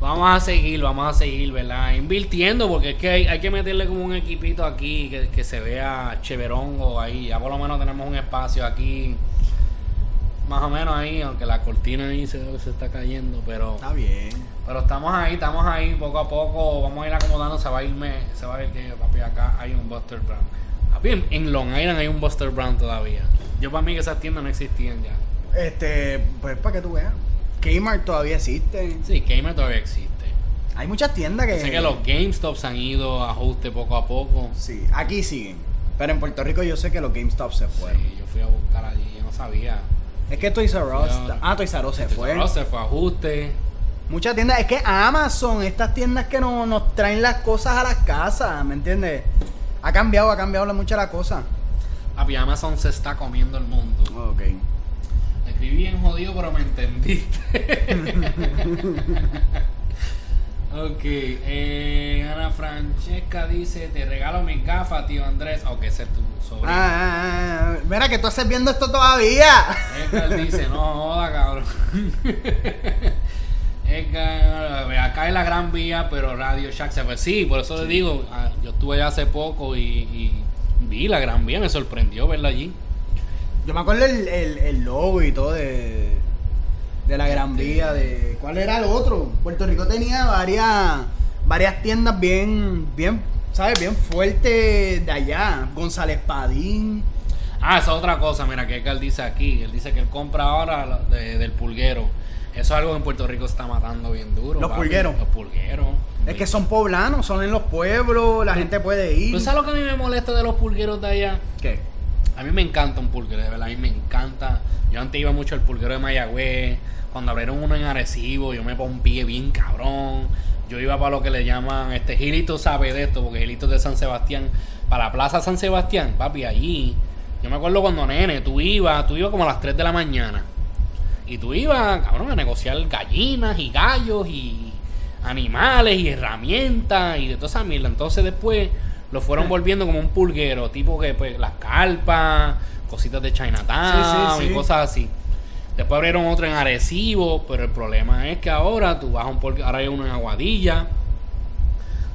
Vamos a seguir, vamos a seguir, ¿verdad? Invirtiendo, porque es que hay, hay que meterle como un equipito aquí que, que se vea cheverongo ahí. Ya por lo menos tenemos un espacio aquí, más o menos ahí, aunque la cortina ahí se, se está cayendo, pero Está bien. pero estamos ahí, estamos ahí poco a poco, vamos a ir acomodando, se va a irme, se va a ir que papi acá hay un Buster Brown. Papi, en, en Long Island hay un Buster Brown todavía. Yo para mí que esas tiendas no existían ya. Este, pues para que tú veas. Kmart todavía existe. Sí, Gamer todavía existe. Hay muchas tiendas que. Sé que los GameStops han ido a ajuste poco a poco. Sí, aquí siguen. Pero en Puerto Rico yo sé que los GameStop se fueron. Sí, yo fui a buscar allí, yo no sabía. Es que Toys R Us. Ah, Toys R Us se fue. Pero se fue a ajuste. Muchas tiendas. Es que Amazon, estas tiendas que no, nos traen las cosas a las casas, ¿me entiendes? Ha cambiado, ha cambiado mucho la cosa. Papi, Amazon se está comiendo el mundo. Ok. Escribí bien jodido, pero me entendiste. ok, eh, Ana Francesca dice: Te regalo mis gafas, tío Andrés. Ok, ese es tu sobrino. Ah, ah, ah, mira que tú haces viendo esto todavía. Edgar dice, no joda, cabrón. Edgar, acá es la gran vía, pero Radio Shack se fue. Sí, por eso le digo, yo estuve allá hace poco y, y vi la gran vía, me sorprendió verla allí. Yo me acuerdo el, el, el logo y todo de, de la Gran Vía, de ¿cuál era el otro? Puerto Rico tenía varias varias tiendas bien bien, ¿sabes? Bien fuertes de allá, González Padín. Ah, esa es otra cosa, mira, que Edgar dice aquí, él dice que él compra ahora de- del pulguero. Eso es algo que en Puerto Rico está matando bien duro. Los papi. pulgueros. Los pulgueros. Es que son poblanos, son en los pueblos, la gente puede ir. ¿Tú sabes lo que a mí me molesta de los pulgueros de allá? ¿Qué? A mí me encanta un pulguero, de verdad, a mí me encanta. Yo antes iba mucho al pulguero de Mayagüez. Cuando abrieron uno en Arecibo, yo me pompié bien cabrón. Yo iba para lo que le llaman, este Gilito sabe de esto, porque Gilito es de San Sebastián. Para la Plaza San Sebastián, papi, allí. Yo me acuerdo cuando nene, tú ibas, tú ibas como a las 3 de la mañana. Y tú ibas, cabrón, a negociar gallinas y gallos y animales y herramientas y de toda esa mierda. Entonces después lo fueron volviendo como un pulguero, tipo que pues las carpas, cositas de Chinatown Sí, sí, sí. y cosas así. Después abrieron otro en Arecibo, pero el problema es que ahora tú vas a un pulguero, ahora hay uno en Aguadilla,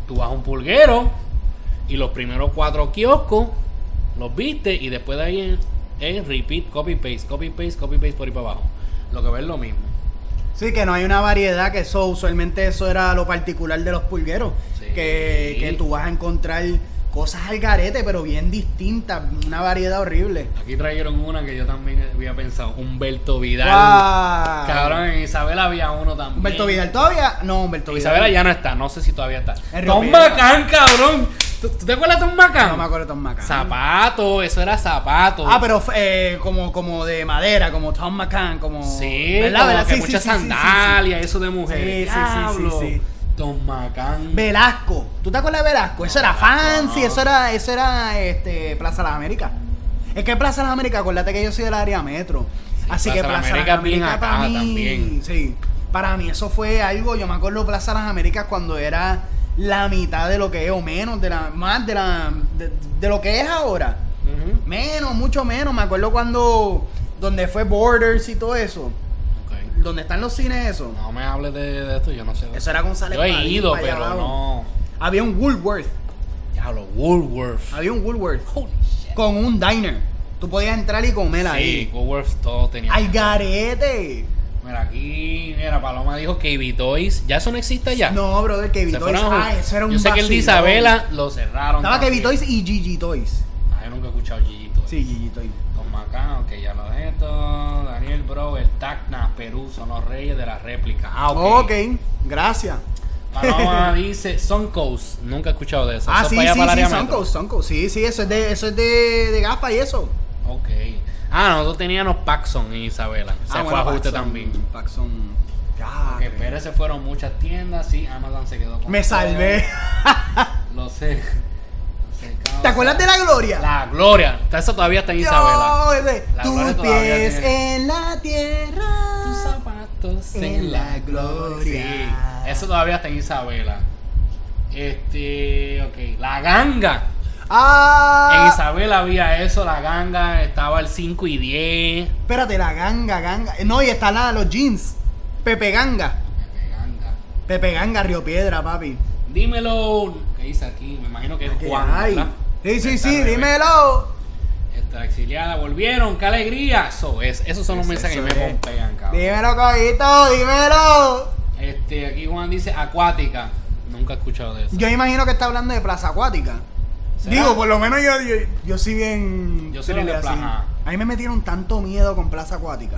tú vas a un pulguero y los primeros cuatro kioscos los viste y después de ahí es, es repeat, copy paste, copy paste, copy paste por ahí para abajo. Lo que ves es lo mismo. Sí, que no hay una variedad, que eso usualmente eso era lo particular de los pulgueros. Sí. Que, que tú vas a encontrar cosas al garete, pero bien distintas, una variedad horrible. Aquí trajeron una que yo también había pensado, Humberto Vidal. ¡Guau! Cabrón, en Isabel había uno también. Humberto Vidal todavía. No, Humberto Vidal. Isabela ya no está, no sé si todavía está. Tom. Bacán, cabrón. ¿Tú, tú te acuerdas de Tom Bacán? No me acuerdo de Tom McCann. Zapato, eso era zapato. Ah, pero eh, como, como de madera, como Tom McCann, como. Sí, ¿verdad? ¿verdad? que Sí, muchas sí, sí, sandalias, eso de mujeres. Sí, sí, sí, sí. Tom Bacán. Velasco. ¿Tú te acuerdas de Velasco? Eso era fancy, no. eso era, eso era este, Plaza Las Américas. Es que Plaza Las Américas, acuérdate que yo soy del área metro. Así Plaza que Plaza Las Américas bien acá para mí. también. Sí. Para mí eso fue algo, yo me acuerdo Plaza Las Américas cuando era la mitad de lo que es, o menos, de la, más de la de, de lo que es ahora. Menos, mucho menos. Me acuerdo cuando donde fue Borders y todo eso. Ok. Donde están los cines eso. No me hables de, de esto, yo no sé. Eso era González Yo he Padín, ido, pero abajo. no. Había un Woolworth. Diablo, Woolworth. Había un Woolworth. Holy shit. con un diner. Tú podías entrar y comer Sí, ahí. Woolworth todo tenía. ¡Al garete! Mira, aquí, mira, Paloma dijo que Toys. ¿Ya eso no existe ya? No, brother, Kevin Se Toys. fueron a- Ah, eso era un Yo sé que el de vacilón. Isabela lo cerraron. Estaba también. Kevin Toys y Gigi Toys. Ah, yo nunca he escuchado Gigi Toys. Sí, Gigi Toys. Tom Macán, ok, ya lo de esto. Daniel Bro, el Tacna, Perú, son los reyes de la réplica. Ah, ok. ok, gracias. Paloma dice Suncoast. Nunca he escuchado de eso. Ah, Eso sí, es para allá, sí, para el sí, área metro. Suncoast, Suncoast. Sí, sí, eso es de, eso es de, de gafas y eso. Ok. Ah, nosotros teníamos Paxson en Isabela. Se ah, fue a ajuste Paxson, también. Paxson. Ok, Pérez se fueron muchas tiendas, sí, Amazon se quedó con Me salvé. Lo sé. ¿Te acuerdas de la gloria? La gloria. Eso todavía está en Isabela. La tus pies en la tierra. Tus zapatos en la gloria. Sí, eso todavía está en Isabela. Este, ok. La ganga. En Ah, Isabela había eso, la ganga estaba el 5 y 10. espérate, la ganga, ganga. No, y está la, los jeans. Pepe Ganga. Pepe Ganga. Pepe Ganga, Río Piedra, papi. Dímelo. ¿Qué dice aquí? Me imagino que es ¿Qué Juan. hay? Sí, sí, sí, dímelo. Esta exiliada volvieron, qué alegría. Eso es, esos son los mensajes que me es. pompean, cabrón. Dímelo, cojito, dímelo. Este, aquí Juan dice acuática. Nunca he escuchado de eso. Yo imagino que está hablando de Plaza Acuática. ¿Será? Digo, por lo menos yo, yo, yo sí bien. Yo soy de. Plaza. A mí me metieron tanto miedo con Plaza Acuática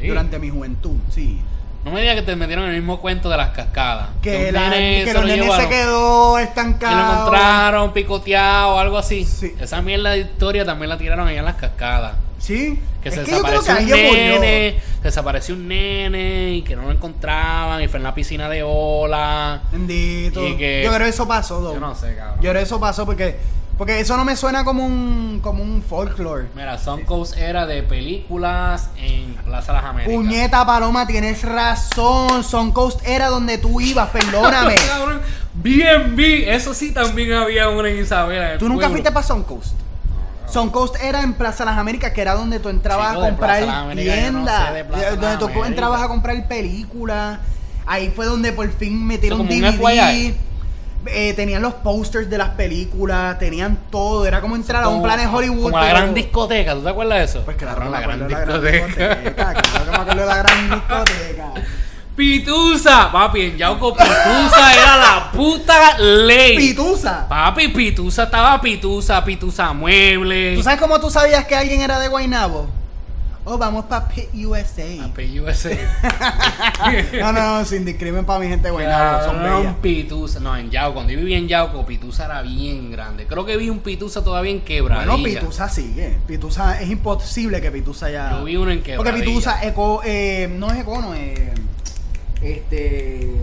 Sí. durante mi juventud, sí. No me digas que te metieron el mismo cuento de las cascadas. Que, la- nene que se los lo nenes se quedó estancado. lo encontraron picoteado o algo así. Sí. Esa mierda de historia también la tiraron allá en las cascadas. Sí. Que es se que que desapareció un murió. nene, se desapareció un nene y que no lo encontraban y fue en la piscina de ola. Bendito. Y que- Yo creo que eso pasó. Yo no sé, cabrón. Yo creo que eso pasó porque porque eso no me suena como un como un folklore. Mira, Suncoast era de películas en Plaza Las Américas. Puñeta Paloma, tienes razón. Son Coast era donde tú ibas, perdóname. Bien, vi. Eso sí también había una en Isabela. ¿Tú nunca pueblo. fuiste para Sun Sun Coast era en Plaza Las Américas, que era donde tú entrabas Chico, a comprar no tiendas. sé donde tú entrabas a comprar películas. Ahí fue donde por fin metieron un DVD. Eh, tenían los posters de las películas, tenían todo. Era como entrar a un plan de Hollywood. Como la gran discoteca, ¿tú te acuerdas de eso? Pues claro, la gran discoteca. Claro que me acuerdo de la gran discoteca. Pitusa, papi, en Yauco Pitusa era la puta ley. Pitusa. Papi, Pitusa estaba Pitusa, Pitusa Mueble. ¿Tú sabes cómo tú sabías que alguien era de Guaynabo? Oh, vamos para Pit USA. Papi USA. No, no, no, sin discrimen para mi gente de Guaynabo. Son bellas. Pitusa. No, en Yauco, cuando yo vivía en Yauco, Pitusa era bien grande. Creo que vi un Pitusa todavía en quebradilla. Bueno, Pitusa sigue. Pitusa es imposible que Pitusa ya. Yo vi uno en Porque quebradilla. Pitusa, eco, eh, no es Econo, es. Este.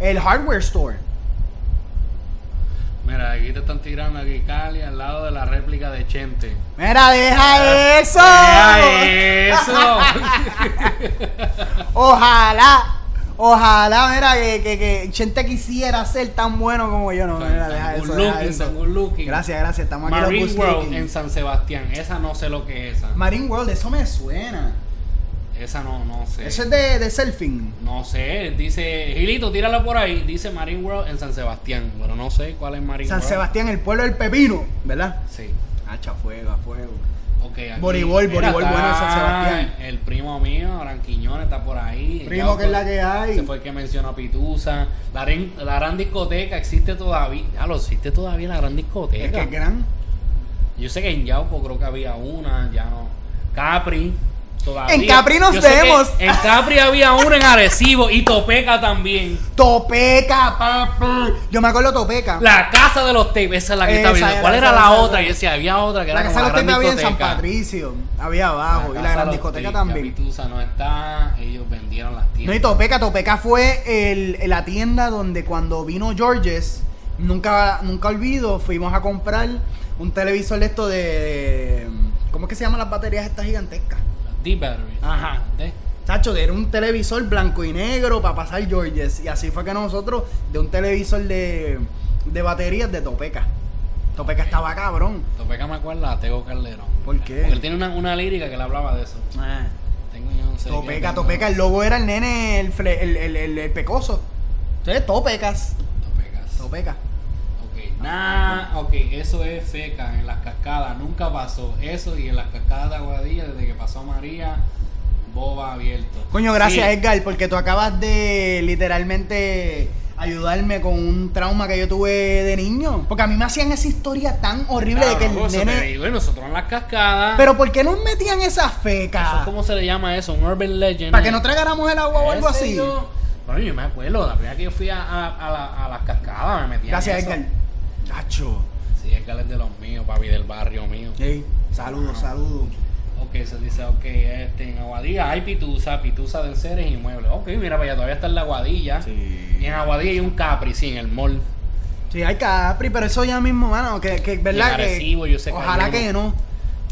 El hardware store. Mira, aquí te están tirando aquí Cali al lado de la réplica de Chente. Mira, deja eso. Deja eso. Ojalá. Ojalá, mira, que, que, que Chente quisiera ser tan bueno como yo. No, mira, deja eso. good deja looking, eso. looking. Gracias, gracias. Estamos aquí Marine los World looking. en San Sebastián. Esa no sé lo que es esa. Marine World, eso me suena. Esa no, no sé. Eso es de, de surfing. No sé, dice, Gilito, tíralo por ahí. Dice Marine World en San Sebastián. Pero no sé cuál es Marine San World. Sebastián, el pueblo del pepino, ¿verdad? Sí. Hacha fuego, a fuego. Ok, aquí. Voleibol, Mira, está bueno en San Sebastián. El primo mío, Aranquiñón, está por ahí. Primo, Yauco, que es la que hay. Se fue el que mencionó a Pitusa. La, ren- la gran discoteca existe todavía. Ya lo existe todavía la gran Es discoteca. que es gran. Yo sé que en Yauco creo que había una, ya no. Capri. Todavía. En Capri nos vemos. En Capri había una en Arecibo y Topeca también. Topeca, papi. Yo me acuerdo Topeca. La casa de los tapes, esa es la que Esa estaba viendo. ¿Cuál era era, la otra? Yo decía, había otra que La era casa como de los la había en San. Patricio. Había abajo. y la casa gran discoteca tapes, también. Pitusa no está, ellos vendieron las No, y tiendas. Topeca, Topeca fue el, la tienda donde cuando vino Georges, nunca, nunca olvido, fuimos a comprar un televisor de esto de- ¿Cómo es que se llaman las baterías estas gigantescas? Deep Batteries. Ajá. ¿De? Tacho, era un televisor blanco y negro para pasar Georges. Y así fue que nosotros, de un televisor de, de baterías de Topeca. Topeca estaba cabrón. Topeca me acuerda a Tego Calderón. ¿Por qué? Porque él tiene una, una lírica que le hablaba de eso. Ah, Tengo yo no sé qué, Topeca, tengo- Topeca. El logo era el nene, el, el, el- el pecoso. Entonces, Topecas. Topecas. Topeca. Nah, ok, eso es feca en las cascadas, nunca pasó. Eso y en las cascadas de Aguadilla, desde que pasó María, boba abierto. Coño, gracias Sí, Edgar, porque tú acabas de literalmente ayudarme con un trauma que yo tuve de niño. Porque a mí me hacían esa historia tan horrible de que el eso nene... digo, y nosotros en las cascadas. Pero ¿por qué nos metían esa eso feca? es ¿Cómo se le llama eso? Un urban legend. ¿Para eh. que no tragáramos el agua o algo así? yo- Bueno, yo me acuerdo, la primera que yo fui a, a, a la- a las cascadas me metí Gracias eso. Edgar. Gacho. Sí, es de los míos, papi, del barrio mío. Ey, saludos, saludos. Ok, se dice, ok, este, en Aguadilla hay pitusa, pitusa de enseres y muebles. Ok, mira, allá todavía está en la Aguadilla. Sí. Y en Aguadilla hay un Capri, sí, en el mall. Sí, hay Capri, pero eso ya mismo, mano, que, que verdad que. Yo sé que ojalá que no.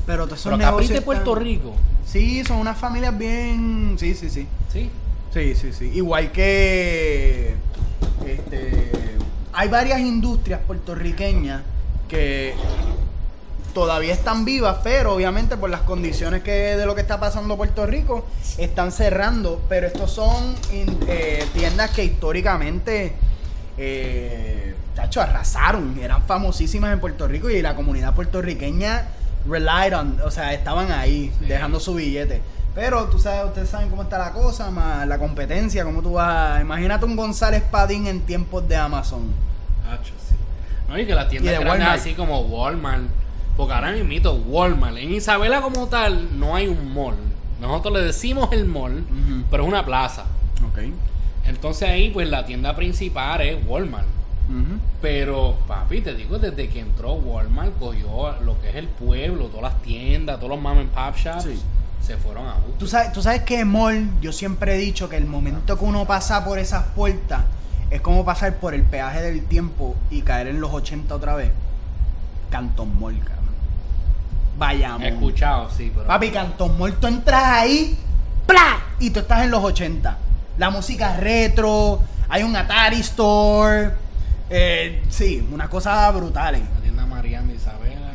Pero todos esos Pero Capri de Puerto están- Rico. Sí, son unas familias bien. Sí, sí, sí. Sí. Sí, sí, sí. Igual que. Este. Hay varias industrias puertorriqueñas que todavía están vivas, pero obviamente por las condiciones que de lo que está pasando Puerto Rico están cerrando. Pero estos son eh, tiendas que históricamente eh, chacho, arrasaron, eran famosísimas en Puerto Rico y la comunidad puertorriqueña relied on, o sea, estaban ahí Sí. dejando su billete. Pero tú sabes, ustedes saben cómo está la cosa, más la competencia, cómo tú vas a... Imagínate un González Padín en tiempos de Amazon. Hacho, sí. No, y que las tiendas grandes Walmart. así como Walmart. Porque ahora mismo Walmart. En Isabela como tal no hay un mall. Nosotros le decimos el mall, pero es una plaza. Ok. Entonces ahí pues la tienda principal es Walmart. Pero, papi, te digo, desde que entró Walmart, cogió lo que es el pueblo, todas las tiendas, todos los mom and pop shops, Sí. se fueron a gusto. Tú sabes, tú sabes que mall, yo siempre he dicho que el momento que uno pasa por esas puertas es como pasar por el peaje del tiempo y caer en los 80 otra vez. Canton Mall, cabrón. Vayamos. He escuchado, sí, pero. Papi, Canton Mall, tú entras ahí, ¡plá! Y tú estás en los 80. La música es retro, hay un Atari Store. Eh, sí, unas cosas brutales. La tienda Mariana de Isabela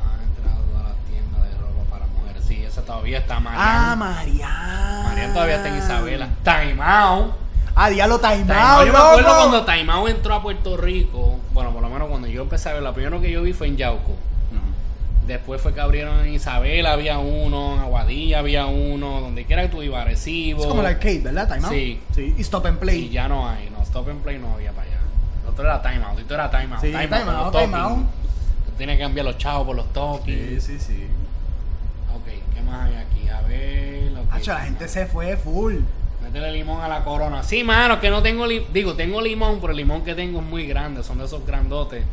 ha entrado a todas las tiendas de ropa para mujeres. Sí, esa todavía está Mariana. Ah, Mariana. Mariana todavía está en Isabela. Time Out. Ah, diablo, Time Time Out. Out, Yo me acuerdo cuando Time Out entró a Puerto Rico. Bueno, por lo menos cuando yo empecé a ver, la primera que yo vi fue en Yauco. Después fue que abrieron en Isabela, había uno, en Aguadilla había uno, donde quiera que tú ibas, Arecibo. Es como el arcade, ¿verdad? Time Out. Sí. Sí. Y Stop and Play. Y ya no hay, no, Stop and Play no había para allá. El otro era Time Out, esto era Time Out. Sí, time, Time out, con Out, los Time talking. Out. Tienes que cambiar los chavos por los talking. sí, sí. Ok, ¿qué más hay aquí? A ver. ok, Hacho, la gente se fue full. Métele limón a la corona. Sí, mano, que no tengo limón. Digo, tengo limón, pero el limón que tengo es muy grande. Son de esos grandotes.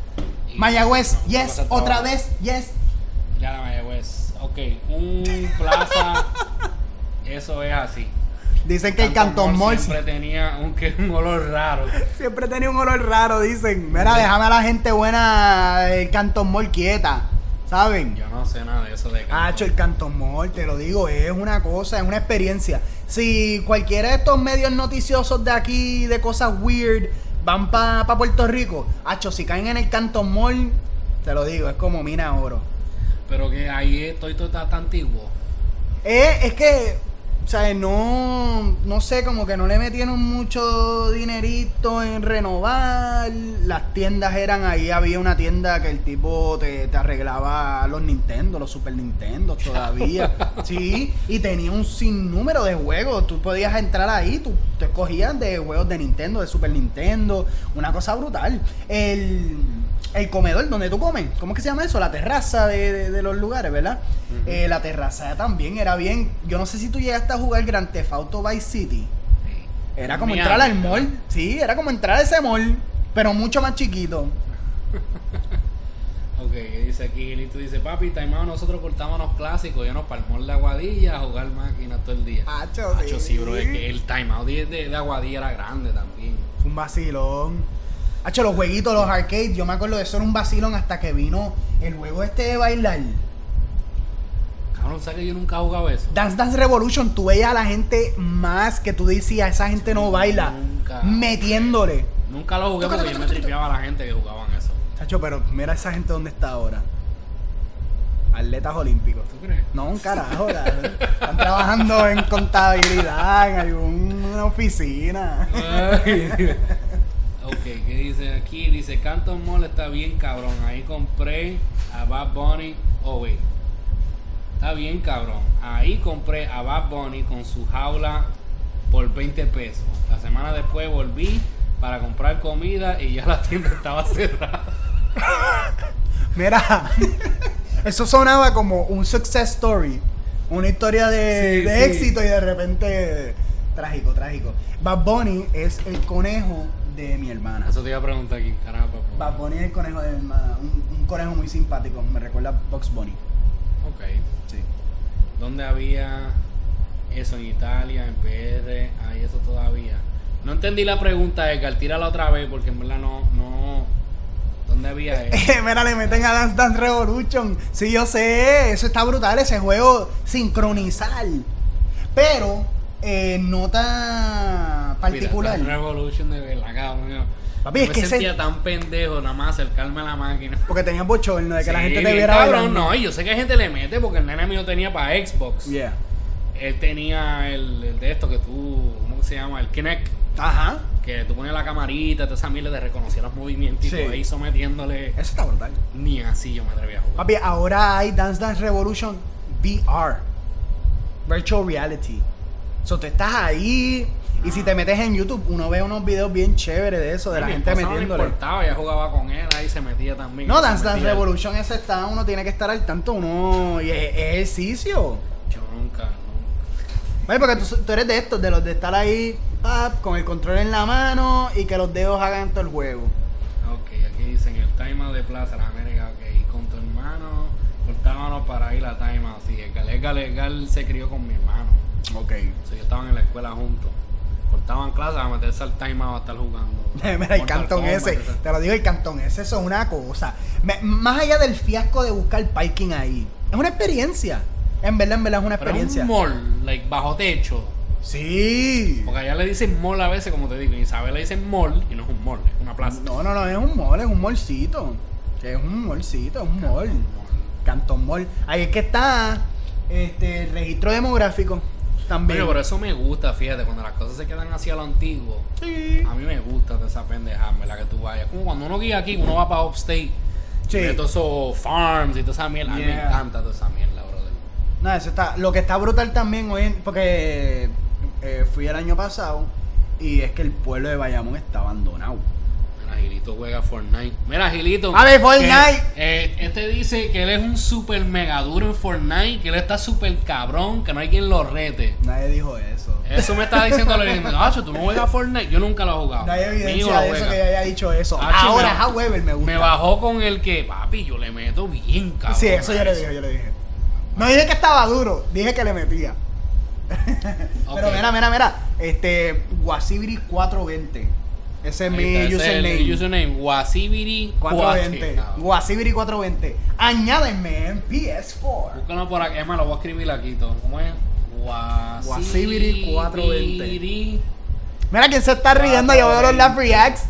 Mayagüez, yes. Otra vez, yes. Ya la Mayagüez. Ok, un plaza. eso es así. Dicen que el Canton Mall siempre tenía un, que, un olor raro. siempre tenía un olor raro, dicen. Mira, déjame a la gente buena el Canton Mall quieta. ¿Saben? Yo no sé nada de eso de Canton. Hacho, el Canton Mall, te lo digo, es una cosa, es una experiencia. Si cualquiera de estos medios noticiosos de aquí, de cosas weird, van para Puerto Rico, hacho, si caen en el Canton Mall, te lo digo, es como mina oro. Pero que ahí estoy todo tan antiguo. Eh, es que, o sea, no, no sé, como que no le metieron mucho dinerito en renovar. Las tiendas eran ahí, había una tienda que el tipo te, te arreglaba los Nintendo, los Super Nintendo todavía. sí, y tenía un sinnúmero de juegos. Tú podías entrar ahí, tú te escogías de juegos de Nintendo, de Super Nintendo, una cosa brutal. El, el comedor donde tú comes, ¿cómo es que se llama eso? La terraza de, de- de los lugares, ¿verdad? Eh, la terraza también era bien. Yo no sé si tú llegaste a jugar Grand Theft Auto Vice City. Sí. Era como entrar al mall. Sí, era como entrar a ese mall, pero mucho más chiquito. Ok, dice aquí, Lito dice, papi, taimado, nosotros cortábamos clásicos, ya nos palmó de Aguadilla a jugar máquinas todo el día. Hacho, Hacho, sí, bro, es que el timeout de, de, de Aguadilla era grande también. Es un vacilón. Hacho, los jueguitos, los arcades, yo me acuerdo de eso era un vacilón hasta que vino el juego este de bailar. Cabrón, ¿sabes que yo nunca he jugado eso? Dance Dance Revolution, tú veías a la gente más que tú decías, esa gente no baila, Nunca. metiéndole. Nunca lo jugué porque yo me tripeaba a la gente que jugaban eso. Chacho, pero mira esa gente dónde está ahora. Atletas olímpicos. ¿Tú crees? No, un carajo. cabrón. Están trabajando en contabilidad, en alguna oficina. Ok, ¿qué dice aquí? Dice, Canton Mall está bien cabrón. Ahí compré a Bad Bunny. Oh, wait. Está bien cabrón. Ahí compré a Bad Bunny con su jaula por 20 pesos. La semana después volví para comprar comida y ya la tienda estaba cerrada. Mira, eso sonaba como un success story. Una historia de, Sí, de sí. éxito y de repente trágico, trágico. Bad Bunny es el conejo de mi hermana. Eso te iba a preguntar aquí, carajo, papá. Bad Bunny es el conejo de mi hermana. Un, un conejo muy simpático. Me recuerda a Box Bunny. Ok. Sí. ¿Dónde había eso en Italia, en PR? Hay eso todavía. No entendí la pregunta, Edgar. Tírala otra vez porque en verdad no. no ¿Dónde había eso? Mira, le meten a Dance Dance Revolution. Sí, yo sé, eso está brutal, ese juego sincronizar. Pero, eh, nota particular. Mira, Revolution de verdad. Papi, es me que ese- sentía tan pendejo nada más acercarme a la máquina. Porque tenía bochorno de que la gente te viera cabrón, no, yo sé que gente le mete porque el nene mío tenía para Xbox. Yeah. Él tenía el, el de esto que tú, ¿cómo se llama? El Kinect. Ajá. Que tú ponías la camarita, toda esa mierda te reconocía los movimientos Sí. y tú ahí sometiéndole. Eso está brutal. Ni así yo me atreví a jugar. Papi, ahora hay Dance Dance Revolution VR. Virtual Reality. So, tú estás ahí y si te metes en YouTube, uno ve unos videos bien chéveres de eso, de la gente No metiéndole. le importaba, ella jugaba con él, ahí se metía también. No, Dance Dance. Revolution ese está, uno tiene que estar al tanto, uno y es, es ejercicio. Yo nunca, no. Vale, porque tú, tú eres de estos, de los de estar ahí pap, con el control en la mano y que los dedos hagan todo el juego. Ok, aquí dicen el timeout de Plaza Las Américas, ok. Con tu hermano, cortábamos para ir a timeout. Sí, Edgar, Edgar, Edgar se crió con mi hermano. Ok. O sea, yo estaban en la escuela juntos. Cortaban clases a meterse al timeout a estar jugando. Mira, el cantón Kombat, ese, te lo digo, el cantón ese, eso es una cosa. Me- más allá del fiasco de buscar parking ahí, es una experiencia. En verdad, en verdad es una Pero es experiencia. un mall, like, bajo techo. Sí. Porque allá le dicen mall a veces, como te digo. En Isabel le dicen mall y no es un mall, es una plaza. No, no, no, es un mall, es un mallcito. Es un mallcito, es un mall. Cantón Mall. Ahí es que está este el registro demográfico también. Oye, por eso me gusta, fíjate, cuando las cosas se quedan hacia lo antiguo. Sí. A mí me gusta toda esa pendejada, ¿verdad? Que tú vayas. Como cuando uno guía aquí, uno va para Upstate. Sí. Todos esos farms y toda esa mierda. A mí me encanta toda esa mierda, brother. No, eso está. Lo que está brutal también hoy, en- porque eh, fui el año pasado y es que el pueblo de Bayamón está abandonado. Mira, Gilito juega Fortnite. Mira, Gilito. A ver, Fortnite. que, eh, este dice que él es un super mega duro en Fortnite, que él está súper cabrón, que no hay quien lo rete. Nadie dijo eso. Eso me está diciendo el Nacho, tú no juegas Fortnite. Yo nunca lo he jugado. Hijo evidencia de eso que haya dicho eso. Hacho, Ahora, me- however, me gusta. Me bajó con el que, papi, yo le meto bien, cabrón. Sí, eso yo le dije, yo le dije. No dije que estaba duro, dije que le metía. Pero mira, mira, mira. Este, Wasibiri 420. Ese es mi ese es username. el username, Wasibiri 420. 420. Wasibiri 420. Añádenme en PS4. Búscalo por aquí. Es más, lo voy a escribir aquí todo. ¿Cómo es? Wasibiri 420. Wasibiri. Mira quién se está riendo, yo veo los laugh reacts.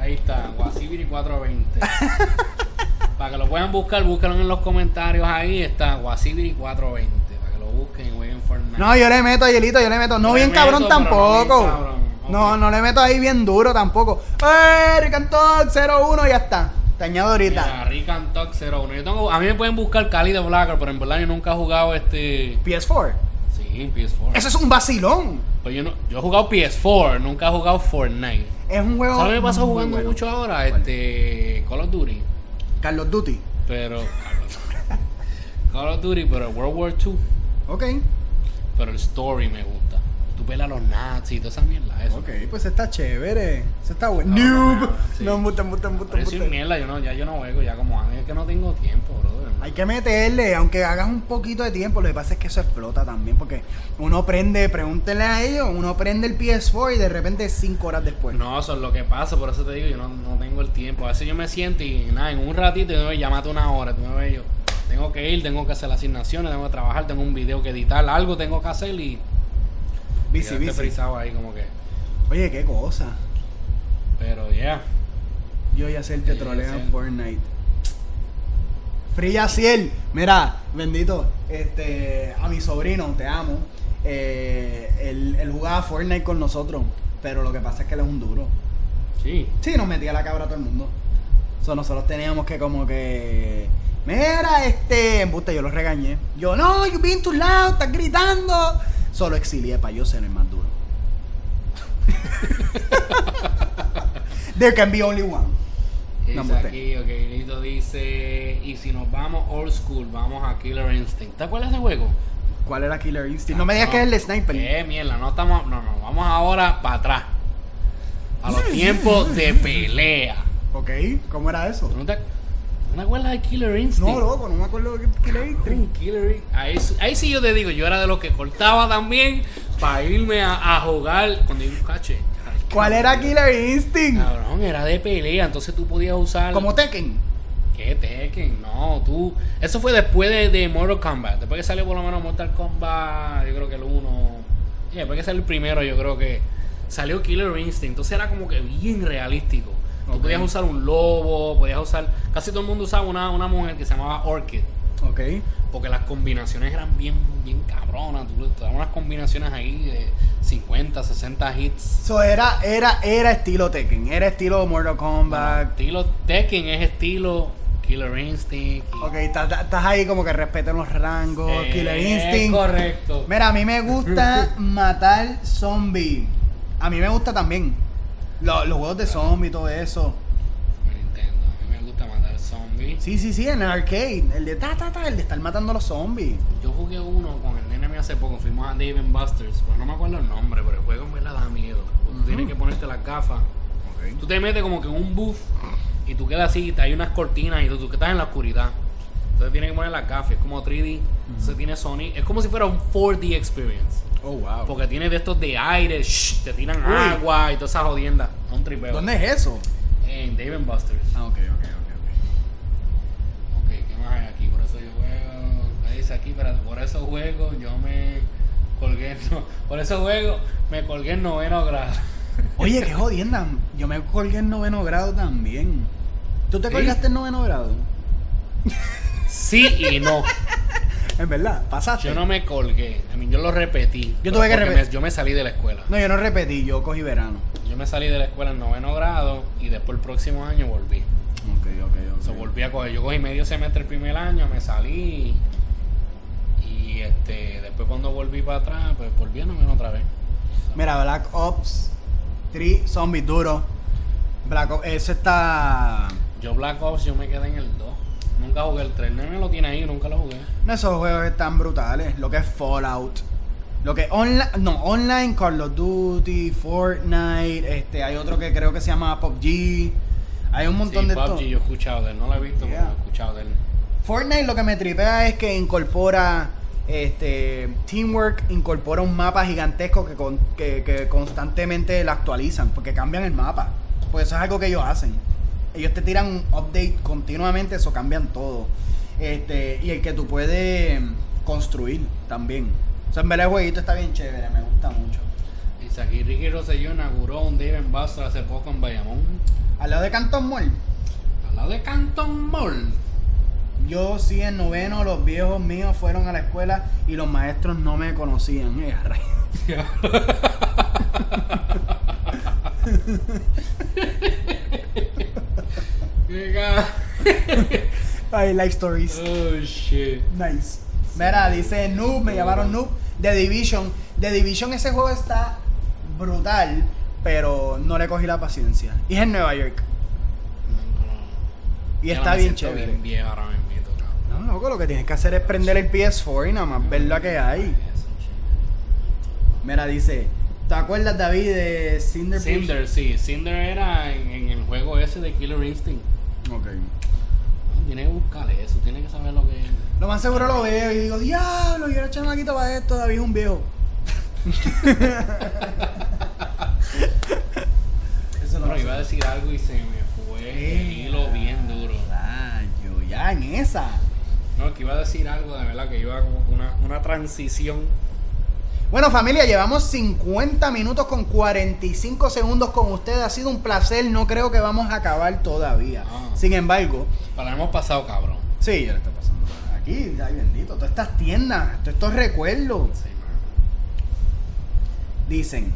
Ahí está, Wasibiri 420. para que lo puedan buscar, búscalo en los comentarios. Ahí está, Wasibiri 420. Para que lo busquen y jueguen Fortnite. No, yo le meto, Hielito, yo le meto. No bien meto, cabrón no tampoco. bien cabrón. No, no le meto ahí bien duro tampoco. ¡Eh! Ricantok 01 ya está. Te añado ahorita. Mira, Rick and Talk 01. Yo tengo, a mí me pueden buscar Cali de Blacker, pero en verdad yo nunca he jugado este. PS4. Sí, PS4. Eso es un vacilón. Pues yo, no, yo he jugado PS4, nunca he jugado Fortnite. Es un juego. ¿Sabes qué me pasa jugando bueno. mucho ahora? Este. Call of Duty. Call of Duty. Pero. Call of Duty, pero World War II. Ok. Pero el story me gusta. Tú pelas a los nazis y toda esa mierda. Eso. Ok, pues está chévere. Eso está bueno. No, no, sí. No, muta, muta, es mierda, yo no, ya yo no juego ya como antes. Es que no tengo tiempo, brother. Hay que meterle, aunque hagas un poquito de tiempo, lo que pasa es que eso explota también, porque uno prende, pregúntenle a ellos, uno prende el PS4 y de repente cinco horas después. No, eso es lo que pasa, por eso te digo, yo no, no tengo el tiempo. A veces yo me siento y nada, en un ratito, yo me llámate una hora, tú me ves yo. Tengo que ir, tengo que hacer las asignaciones, tengo que trabajar, tengo un video que editar, algo tengo que hacer y. Bici, bici. frisado ahí como que. Oye, qué cosa. Pero ya. Yo y hacer te troleo en Fortnite. Free Ciel, mira, bendito, este, a mi sobrino, te amo. Eh, él, él jugaba Fortnite con nosotros, pero lo que pasa es que él es un duro. Sí. Sí, nos metía la cabra a todo el mundo. So, nosotros teníamos que como que... Mira, este... Embuste, yo lo regañé. Yo, no, you being too loud, estás gritando. Solo exilié para yo ser el más duro. There can be only one. ¿Qué No, dice embuste. aquí, ok, Lito dice, y si nos vamos old school, vamos a Killer Instinct. ¿Te acuerdas de ese juego? ¿Cuál era Killer Instinct? No me digas que es el Sniper. ¿Qué mierda? No estamos, no, no, vamos ahora para atrás. A los tiempos de pelea. Ok, ¿cómo era eso? ¿Tú no te, ¿No te acuerdas de Killer Instinct? No, loco, no me acuerdo de Killer Instinct. Killer ahí, sí- ahí sí yo te digo, yo era de los que cortaba también para irme a, a jugar cuando iba un cache. ¿Cuál era Killer Instinct? Cabrón, era de pelea, entonces tú podías usar. Como Tekken. ¿Qué Tekken? No, tú. Eso fue después de, de Mortal Kombat. Después que salió por lo menos Mortal Kombat, yo creo que el 1. Y después que salió el primero, yo creo que salió Killer Instinct. Entonces era como que bien realístico. Tú podías usar un lobo, podías usar. Casi todo el mundo usaba una, una mujer que se llamaba Orchid. Ok. Porque las combinaciones eran bien, bien cabronas. Tú te daban unas combinaciones ahí de 50, 60 hits. So era, era, era estilo Tekken, era estilo Mortal Kombat. Estilo Tekken es estilo Killer Instinct. y- Ok, estás ahí como que respetan los rangos, Eh, Killer Instinct. Correcto. Mira, a mí me gusta matar zombies. A mí me gusta también. Lo- los juegos de zombies y todo eso. Nintendo. A mí me gusta matar zombies. Sí, sí, sí, en el arcade. El de ta, ta, ta, el de estar matando a los zombies. Yo jugué uno con el nene mío hace poco. Fuimos a Dave Busters. Pues no me acuerdo el nombre, pero el juego en verdad da miedo. Tú tienes que ponerte las gafas. Tú te metes como que en un buff y tú quedas así. Hay unas cortinas y tú, tú que estás en la oscuridad. Entonces tienes que poner las gafas. Es como 3D. Entonces tiene Sony. Es como si fuera un 4D experience. Oh, wow. Porque tiene de estos de aire. shh, te tiran Uy. agua y toda esa jodienda. Tripeo. ¿Dónde es eso? En Dave Busters. Ah, ok, ok, ok. Ok, ¿qué más hay aquí? Por eso yo juego. Me dice aquí, pero por esos juegos yo me colgué. no, por esos juegos me colgué en noveno grado. Oye, qué jodienda. Yo me colgué en noveno grado también. ¿Tú te ¿Sí? colgaste en noveno grado? Sí y no. En verdad, pasaste. Yo no me colgué. A mí yo lo repetí. Yo tuve que repetir. Yo me salí de la escuela. No, yo no repetí, yo cogí verano. Me salí de la escuela en noveno grado y después el próximo año volví. Ok, ok, O sea, volví a coger. Yo cogí medio semestre el primer año, me salí. Y, este, después cuando volví para atrás, pues volví a noveno otra vez. Mira, Black Ops 3 Zombies duro. Black Ops, eso está. Yo Black Ops yo me quedé en el 2. Nunca jugué el 3. No me lo tiene ahí, nunca lo jugué. No, esos juegos están brutales. Lo que es Fallout. Lo que online, no, online, Call of Duty, Fortnite, este, hay otro que creo que se llama PUBG. Hay un montón sí, de PUBG yo he escuchado de él. No lo he visto, Yeah. pero he escuchado de él. Fortnite lo que me tripea es que incorpora este Teamwork, incorpora un mapa gigantesco que, con- que, que constantemente lo actualizan, porque cambian el mapa. Pues eso es algo que ellos hacen. Ellos te tiran un update continuamente, eso cambian todo. Este, y el que tú puedes construir también. O sea, en verdad el jueguito está bien chévere, me gusta mucho. Dice aquí Ricky Rosselló inauguró un Dave Buster hace poco en Bayamón. Al lado de Canton Mall, Al lado de Canton Mall. yo sí en noveno, los viejos míos fueron a la escuela y los maestros no me conocían. Eh. Ay, life stories. oh shit. Nice. Mira, dice Noob, me llamaron Noob. The Division. The Division, ese juego está brutal, pero no le cogí la paciencia. Y es en Nueva York. Y Ya está bien chévere. Bien viejo ahora mismo, cabrón. No, loco, lo que tienes que hacer es prender el PS4 y nada más ver la que hay. Mira, dice, ¿te acuerdas, David, de Cinder? Cinder, sí. Cinder era en, en el juego ese de Killer Instinct. Ok. Tiene que buscarle eso, tiene que saber lo que es. Lo más seguro lo veo y digo, diablo, yo era chamaquito para esto, David es un viejo. Eso Bueno, iba a decir algo y se me fue el hilo bien duro. Rayo, ya en esa. No, que iba a decir algo de verdad que iba como una, una transición. Bueno, familia, llevamos 50 minutos con 45 segundos con ustedes. Ha sido un placer. No creo que vamos a acabar todavía. Ah. Sin embargo, Para hemos pasado cabrón. sí, ya le está pasando. Aquí, ay bendito, todas estas tiendas, todos estos recuerdos. Sí, man. Dicen,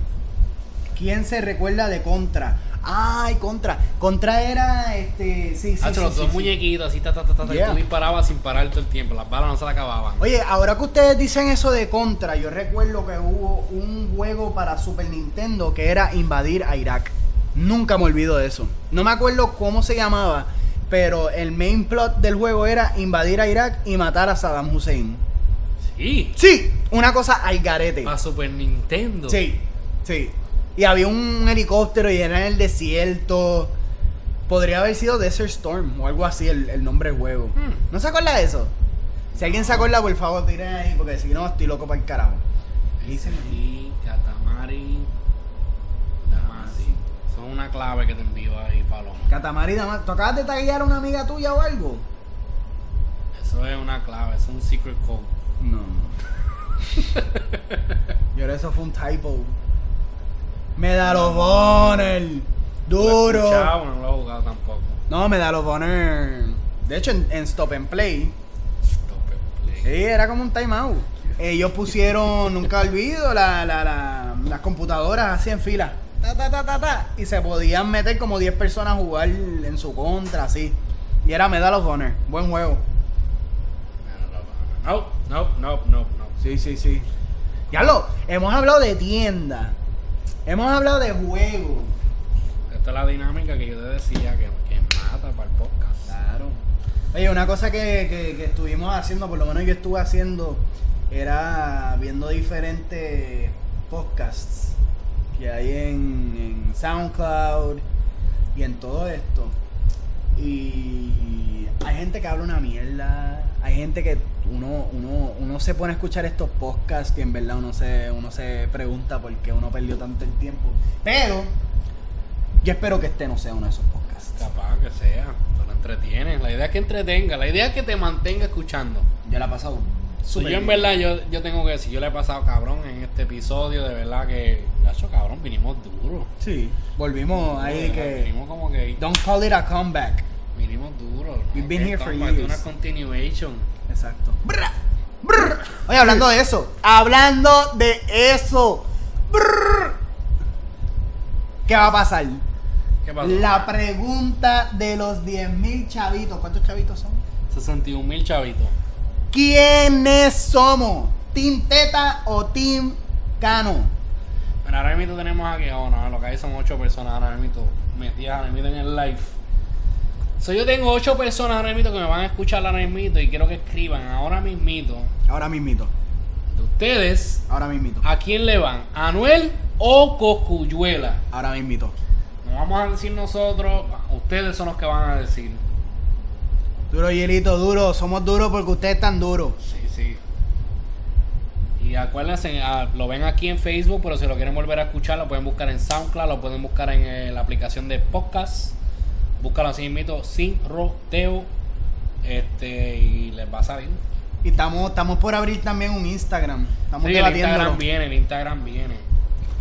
¿quién se recuerda de Contra? Ay, Contra. Contra era, este, sí, sí, Hacho, sí, los sí, dos sí. muñequitos así, ta, ta, ta, ta, y tú disparabas sin parar todo el tiempo. Las balas no se le acababan. Oye, ahora que ustedes dicen eso de Contra, yo recuerdo que hubo un juego para Super Nintendo que era invadir a Irak. Nunca me olvido de eso. No me acuerdo cómo se llamaba, pero el main plot del juego era invadir a Irak y matar a Saddam Hussein. Sí. Sí, una cosa al garete. Para Super Nintendo. Sí, sí. Y había un helicóptero y era en el desierto. Podría haber sido Desert Storm o algo así el, el nombre del juego. Hmm. ¿No se acuerda de eso? Si alguien se acuerda, por favor, tiren ahí, porque si no, estoy loco para el carajo. Y Katamari Damacy. Son una clave que te envío ahí, Paloma. Katamari Dama- ¿Tú acabas de taguear a una amiga tuya o algo? Eso es una clave, es un secret code. No. Yo creo que eso fue un typo. Medal of Honor. Lo he Duro. no lo he jugado tampoco. No, Medal of Honor. De hecho, en, en Stop and Play, Stop sí, play. era como un timeout. Ellos pusieron, nunca olvido, la, la, la- las computadoras así en fila. Ta, ta, ta, ta, ta, y se podían meter como 10 personas a jugar en su contra, así. Y era Medal of Honor. Buen juego. No, no, no, no, no. Sí, sí, sí. Ya lo, hemos hablado de tienda. Hemos hablado de juego. Esta es la dinámica que yo te decía que, que mata para el podcast. Claro. Oye, una cosa que, que- que estuvimos haciendo, por lo menos yo estuve haciendo, era viendo diferentes podcasts que hay en, en SoundCloud y en todo esto. Y hay gente que habla una mierda. Hay gente que uno, uno, uno se pone a escuchar estos podcasts y en verdad uno se, uno se pregunta por qué uno perdió tanto el tiempo. Pero yo espero que este no sea uno de esos podcasts. Capaz que sea, tú lo entretienes. La idea es que entretenga, la idea es que te mantenga escuchando. Yo la he pasado So, yo en verdad, yo, yo tengo que decir, yo le he pasado cabrón en este episodio, de verdad que, gacho cabrón, vinimos duro. Sí, volvimos ahí verdad, que... Vinimos como que, Don't call it a comeback. Vinimos duro. We've been here for years. Una continuation. Exacto. Brr, brr. Oye, hablando de eso. Hablando de eso. Brr. ¿Qué va a pasar? ¿Qué pasó? La pregunta de los 10.000 chavitos. ¿Cuántos chavitos son? 61 mil chavitos. ¿Quiénes somos? ¿Team Teta o Team Cano? Pero ahora mismo tenemos aquí, oh no, lo que hay son 8 personas ahora mismo metidas ahora mismo en el live. So, yo tengo 8 personas ahora mismo que me van a escuchar ahora mismo y quiero que escriban ahora mismito Ahora mismito. de ustedes Ahora mismito. a quién le van, ¿Anuel o Coscuyuela? Ahora mismito. No vamos a decir nosotros, ustedes son los que van a decir. Duro, hielito, duro. Somos duros porque ustedes están duros. Sí, sí. Y acuérdense, ah, lo ven aquí en Facebook, pero si lo quieren volver a escuchar, lo pueden buscar en SoundCloud, lo pueden buscar en eh, la aplicación de podcast. Búscalo así mismo, sin roteo. Este, y les va a salir. Y estamos, estamos por abrir también un Instagram. Estamos Sí, el. Instagram viene, el Instagram viene.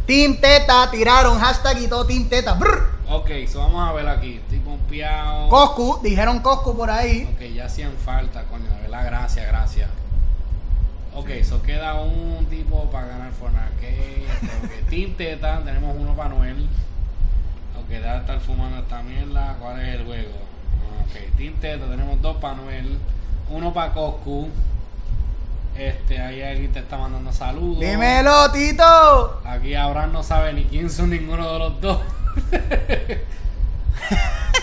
Team Teta, tiraron hashtag y todo Team Teta. Brr. Ok, so vamos a ver aquí. Estoy pompeado. Coscu, dijeron Coscu por ahí. Ok, ya hacían falta, coño, de verdad, gracias, gracias. Ok, so queda un tipo para ganar Fortnite. Ok, Team Teta, tenemos uno para Noel. Ok, debe estar fumando esta mierda. ¿Cuál es el juego? Ok, Team Teta, tenemos dos para Noel. Uno para Coscu. Este, ahí alguien te está mandando saludos. Dímelo, Tito. Aquí Abraham no sabe ni quién son ninguno de los dos.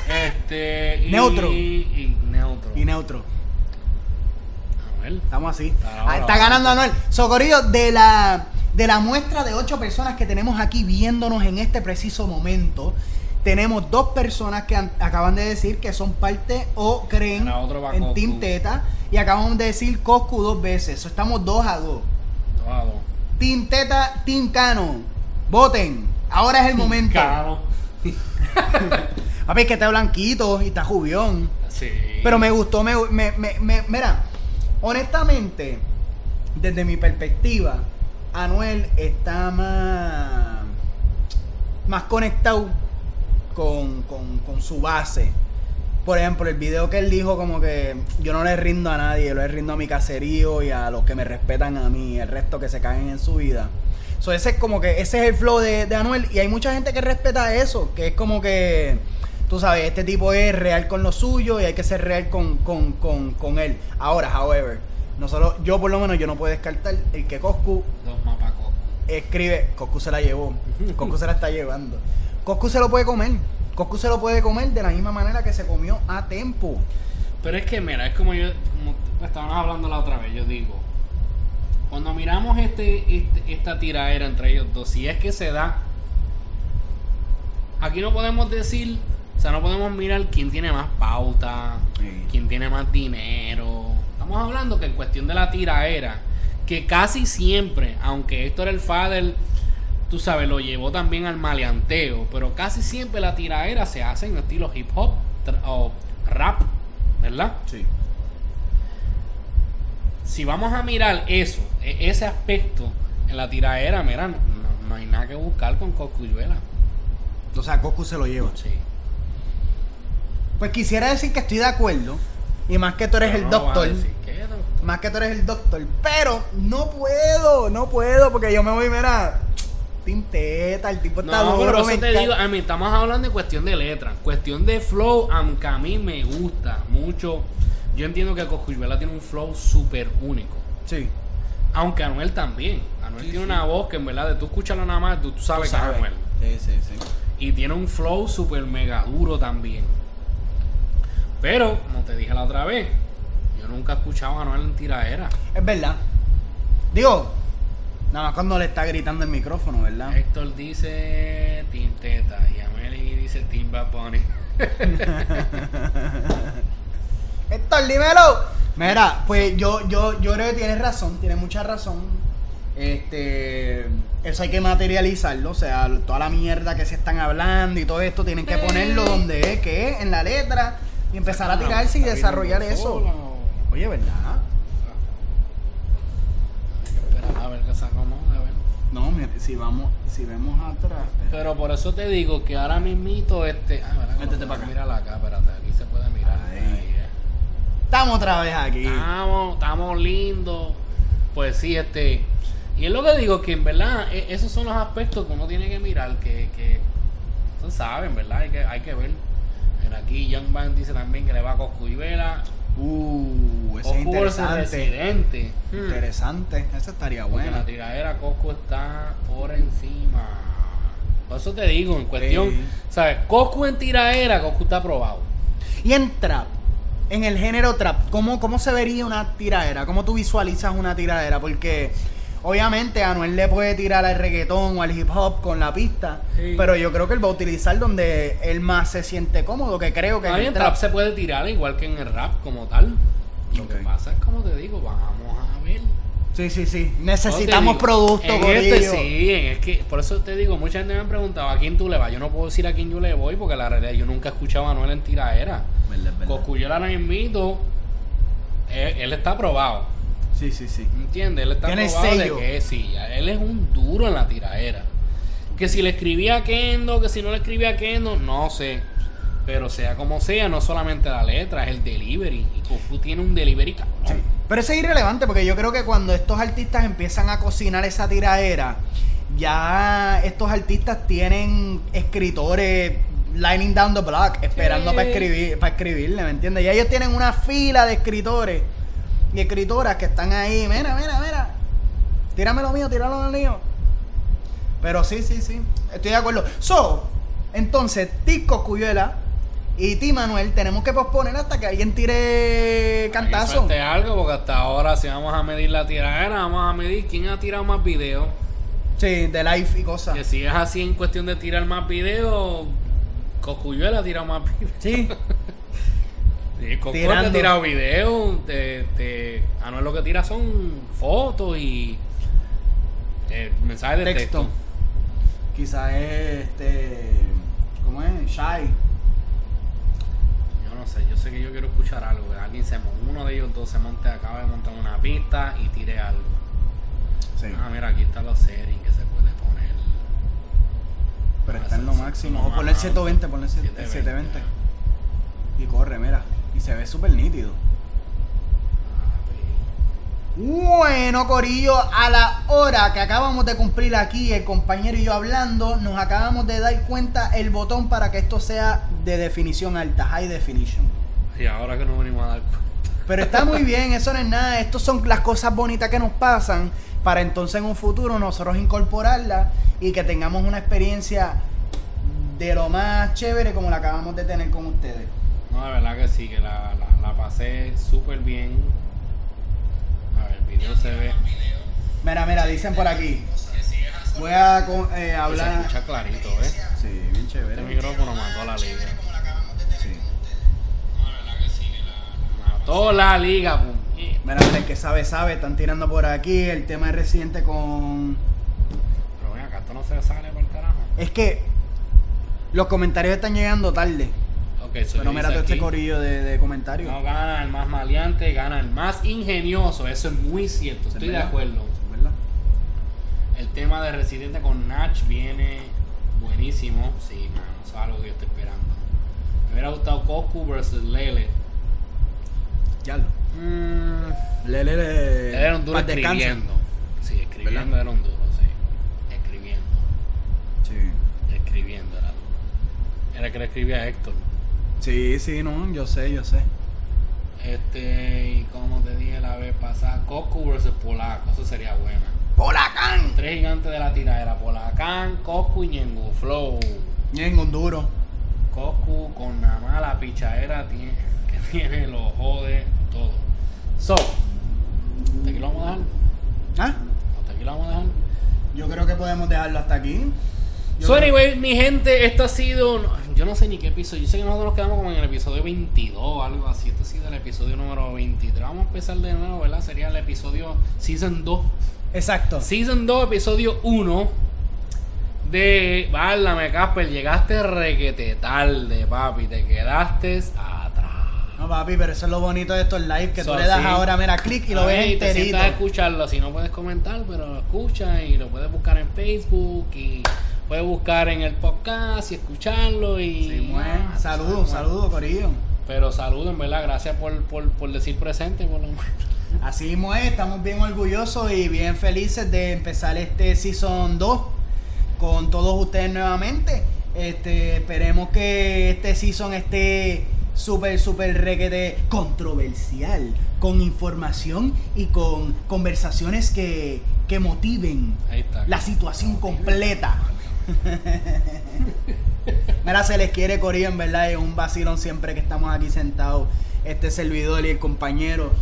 este. Y, Neutro. Y, neutro. Y neutro. Anuel. Estamos así. Está Ah, bravo. está ganando Anuel. Socorrido, de la, de la muestra de ocho personas que tenemos aquí viéndonos en este preciso momento, tenemos dos personas que han- acaban de decir que son parte o creen en. Team Teta. Y acaban de decir Coscu dos veces. So, estamos dos a dos. Dos a dos. Team Teta, Team Cano. Voten. Ahora es el momento. Caro. Papi, es que está blanquito y está jubión. Sí. Pero me gustó, me, me, me- me- mira, honestamente, desde mi perspectiva, Anuel está más, más conectado con, con- con su base. Por ejemplo, el video que él dijo como que yo no le rindo a nadie, le rindo a mi caserío y a los que me respetan a mí, el resto que se caen en su vida. So, ese es como que ese es el flow de, de Anuel y hay mucha gente que respeta eso, que es como que tú sabes, este tipo es real con lo suyo y hay que ser real con, con, con, con él. Ahora, however, nosotros, yo por lo menos yo no puedo descartar el que Coscu Dos mapas Coscu. escribe, Coscu se la llevó, Coscu se la está llevando. Coscu se lo puede comer, Coscu se lo puede comer de la misma manera que se comió a Tempo. Pero es que, mira, es como yo, como estábamos hablando la otra vez, yo digo, cuando miramos este, este- esta tiraera entre ellos dos, si es que se da, aquí no podemos decir sea, no podemos mirar quién tiene más pauta, Sí. quién tiene más dinero. Estamos hablando que en cuestión de la tiraera, que casi siempre, aunque Héctor el Fader, tú sabes, lo llevó también al maleanteo, pero casi siempre la tiraera se hace en estilo hip hop o rap, ¿verdad? Sí. Si vamos a mirar eso, e- ese aspecto en la tiraera, mira, no, hay nada que buscar con Coscuyuela. O sea, Goku se lo lleva. Sí. Pues quisiera decir que estoy de acuerdo. Y más que tú eres Pero el no doctor. Más que tú eres el doctor. Pero no puedo, no puedo. Porque yo me voy, mira. Tinteta, el tipo está No, duro. pero eso te digo, a mí estamos hablando de cuestión de letra, cuestión de flow, aunque a mí me gusta mucho. Yo entiendo que Coscuyuela tiene un flow súper único. Sí. Aunque Anuel también. Anuel Sí, tiene sí. una voz que en verdad de tú escucharla nada más, tú, tú sabes Tú que es Anuel. Sí, sí, sí. Y tiene un flow súper mega duro también. Pero, como te dije la otra vez, yo nunca he escuchado a Anuel en tiraera. Es verdad. Digo, nada más cuando le está gritando el micrófono, ¿verdad? Héctor dice Team Teta y Amelie dice Team Bad Bunny. Héctor, dímelo. Mira, pues yo, yo, yo creo que tienes razón, tienes mucha razón. Este, eso hay que materializarlo, o sea, toda la mierda que se están hablando y todo esto tienen que Sí. ponerlo donde es, que es, en la letra y empezar a tirarse y desarrollar eso. Oye, ¿verdad? A ver qué se acomoda, a ver. No, mira, si vamos, si vemos atrás. Pero por eso te digo que ahora mismito este. Ah, ¿verdad? Métete pa' acá. Mira acá, espérate, aquí se puede mirar. Ahí. Eh. Estamos otra vez aquí. Estamos, estamos lindos. Pues sí, este. Y es lo que digo, que en verdad, e- esos son los aspectos que uno tiene que mirar, que, que saben, ¿verdad? Hay que, hay que ver. Mira, aquí Young dice también que le va a Coscu y Vela. Uh, ese es Coscu versus interesante. Hmm. Interesante, ese estaría Porque bueno. la tiradera Coscu está por encima. Por eso te digo, en cuestión, Sí. ¿sabes? Coscu en tiradera, Coscu está aprobado. Y en trap, en el género trap, ¿cómo, ¿cómo se vería una tiradera? ¿Cómo tú visualizas una tiradera? Porque obviamente Anuel le puede tirar al reggaetón o al hip hop con la pista, Sí. pero yo creo que él va a utilizar donde él más se siente cómodo, que creo que en el trap trap. se puede tirar igual que en el rap como tal. Lo que pasa es como te digo, vamos a ver. Sí, sí, sí. Necesitamos te digo, producto, En este sí, en- es que por eso te digo, mucha gente me han preguntado a quién tú le vas. Yo no puedo decir a quién yo le voy porque la realidad yo nunca he escuchado a Manuel en verdad. Coscuyola ahora mismito, él, él está aprobado. Sí, sí, sí. ¿Entiendes? Él está Tiene aprobado sello. de que sí, él es un duro en la tiraera. Que si le escribía a Kendo, que si no le escribía a Kendo, no sé. Pero sea como sea, no solamente la letra, es el delivery. Y Coscu tiene un delivery cabrón. Sí. Pero eso es irrelevante porque yo creo que cuando estos artistas empiezan a cocinar esa tiradera, ya estos artistas tienen escritores lining down the block, esperando Sí. para escribir, para escribirle, ¿me entiendes? Y ellos tienen una fila de escritores y escritoras que están ahí, mira, mira, mira, tírame lo mío, tíralo lo mío. Pero sí, sí, sí, estoy de acuerdo. So, entonces, Tico Cuyuela y Ti Manuel tenemos que posponer hasta que alguien tire cantazo. Algo, porque hasta ahora, si vamos a medir la tiradera, vamos a medir quién ha tirado más videos. Sí, de live y cosas. Que si es así en cuestión de tirar más videos, Coscuyuela ha tirado más videos. Sí. Sí, Tirando. ha tirado videos. De, de, Anuel lo que tira son fotos y eh, mensajes de Texto. texto. Quizás es este. ¿Cómo es? Shy. Yo no sé, yo sé que yo quiero escuchar algo. Que alguien se uno de ellos dos se monte, acaba de montar una pista y tire algo. Sí. Ah, mira, aquí están los settings que se puede poner. pero está en lo máximo. O ponle el más 120, alto. ponle el 720. 720. Y corre, mira. Y se ve súper nítido. Bueno, Corillo, a la hora que acabamos de cumplir aquí, el compañero y yo hablando, nos acabamos de dar cuenta el botón para que esto sea de definición alta, high definition. Y ahora que nos venimos a dar cuenta. Pero está muy bien, eso no es nada. Estas son las cosas bonitas que nos pasan para entonces en un futuro nosotros incorporarlas y que tengamos una experiencia de lo más chévere como la acabamos de tener con ustedes. No, la verdad que sí, que la, la, pasé súper bien. A ver, el video se ve. Mira, mira, dicen por aquí. Voy a con- eh, Se hablar. escucha clarito, ¿eh? Sí, bien Este chévere. micrófono mató la liga. Sí. Mató la liga, puñet. Mira, mira, el que sabe, sabe. Están tirando por aquí el tema de Residente con. Pero ven acá, esto no se sale por carajo. Es que los comentarios están llegando tarde. So Pero mira todo este corillo de, de comentarios. No gana el más maleante, gana el más ingenioso. Eso es muy cierto, estoy de acuerdo. ¿Verdad? El tema de Residente con Nach viene buenísimo. Sí, mano, eso es algo que yo estoy esperando. Me hubiera gustado Coscu versus Lele. Ya lo. Mm, Le, le, le. Lele era un duro escribiendo. Sí, escribiendo ¿Verdad? era un duro, sí. Escribiendo. Sí. Escribiendo era duro. Era que le escribía a Héctor. Sí, sí, no, yo sé, yo sé. Este, y como te dije la vez pasada, Coscu versus Polaco. Eso sería buena. ¡Polacán! Tres gigantes de la tiradera: Polacán, Coscu y Ñengo Flow. Ñengo, duro. Coscu con nada más la pichadera tiene, que tiene, lo jode todo. So, hasta aquí lo vamos a dejar. ¿Ah? Hasta aquí lo vamos a dejar. Yo creo que podemos dejarlo hasta aquí. So, anyway, mi gente, esto ha sido. no, yo no sé ni qué episodio. Yo sé que nosotros nos quedamos como en el episodio 22 algo así. Esto ha sido el episodio número 23. Vamos a empezar de nuevo, ¿verdad? Sería el episodio Season 2. Exacto. Season 2, episodio 1 de Válame Casper, llegaste requete tarde, papi, te quedaste atrás. No, papi, pero eso es lo bonito de estos live, que So, tú le das sí. ahora, mira, clic y lo ves Ay, te sientas a escucharlo, si no puedes comentar, pero lo escuchas y lo puedes buscar en Facebook y puedes buscar en el podcast y escucharlo y... Sí. Ah, Saludos, saludos, Corillo. Pero saludos, en verdad, gracias por, por, por decir presente, por lo menos. Así mismo es, estamos bien orgullosos y bien felices de empezar este Season 2 con todos ustedes nuevamente. Este, esperemos que este season esté súper, súper requete controversial, con información y con conversaciones que, que motiven la situación completa. Mira, se les quiere Corillo, en verdad, es un vacilón siempre que estamos aquí sentados, este servidor y el compañero.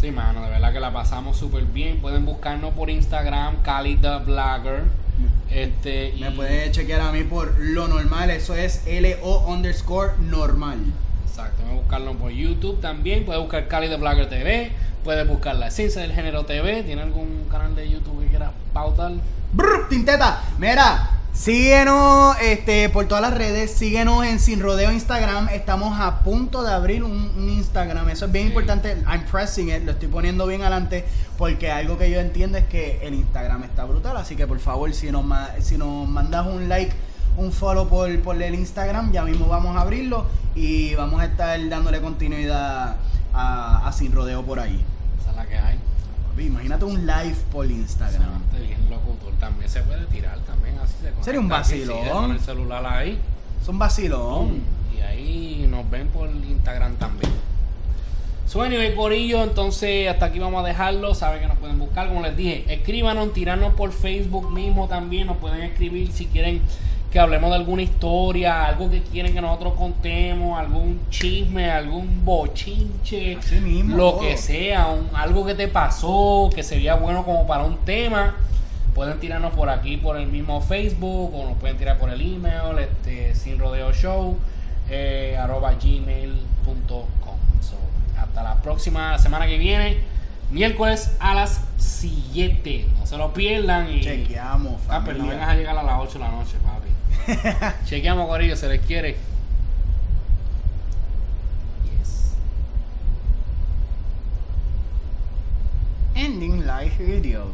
Sí, mano, de verdad que la pasamos súper bien. Pueden buscarnos por Instagram, Cali the Blogger. Este, y- Me puede chequear a mí por lo normal, eso es LO underscore normal. Exacto, pueden buscarlo por YouTube también. Puedes buscar Cali the Blogger TV. Puedes buscar La Esencia del Género TV. ¿Tiene algún canal de YouTube que quieras pautar? Brr, Tinteta, mira, síguenos este, por todas las redes, síguenos en Sin Rodeo Instagram. Estamos a punto de abrir un, un Instagram, eso es bien Sí. importante. I'm pressing it, lo estoy poniendo bien adelante porque algo que yo entiendo es que el Instagram está brutal. Así que por favor, si nos, si nos mandas un like, un follow por, por el Instagram, ya mismo vamos a abrirlo y vamos a estar dándole continuidad a, a Sin Rodeo por ahí. Esa es la que hay. Imagínate un live por Instagram. Bastante bien locutor. También se puede tirar también así. Se Sería un aquí, vacilón. sí, con el celular ahí. Son vacilón. Y ahí nos ven por Instagram también. So anyway, Corillo, entonces hasta aquí vamos a dejarlo. Saben que nos pueden buscar, como les dije. Escríbanos, tirarnos por Facebook mismo también. Nos pueden escribir si quieren que hablemos de alguna historia, algo que quieren que nosotros contemos, algún chisme, algún bochinche, mismo, lo todo. que sea, un- algo que te pasó, que sería bueno como para un tema. Pueden tirarnos por aquí, por el mismo Facebook, o nos pueden tirar por el email, este, sin rodeo show, eh, arroba gmail.com. So, hasta la próxima semana que viene, miércoles a las 7. No se lo pierdan. Y, Chequeamos, Ah, pero no vengas a llegar a las 8 de la noche, papi. Chequeamos, Corillo, se les quiere. Yes. Ending live video.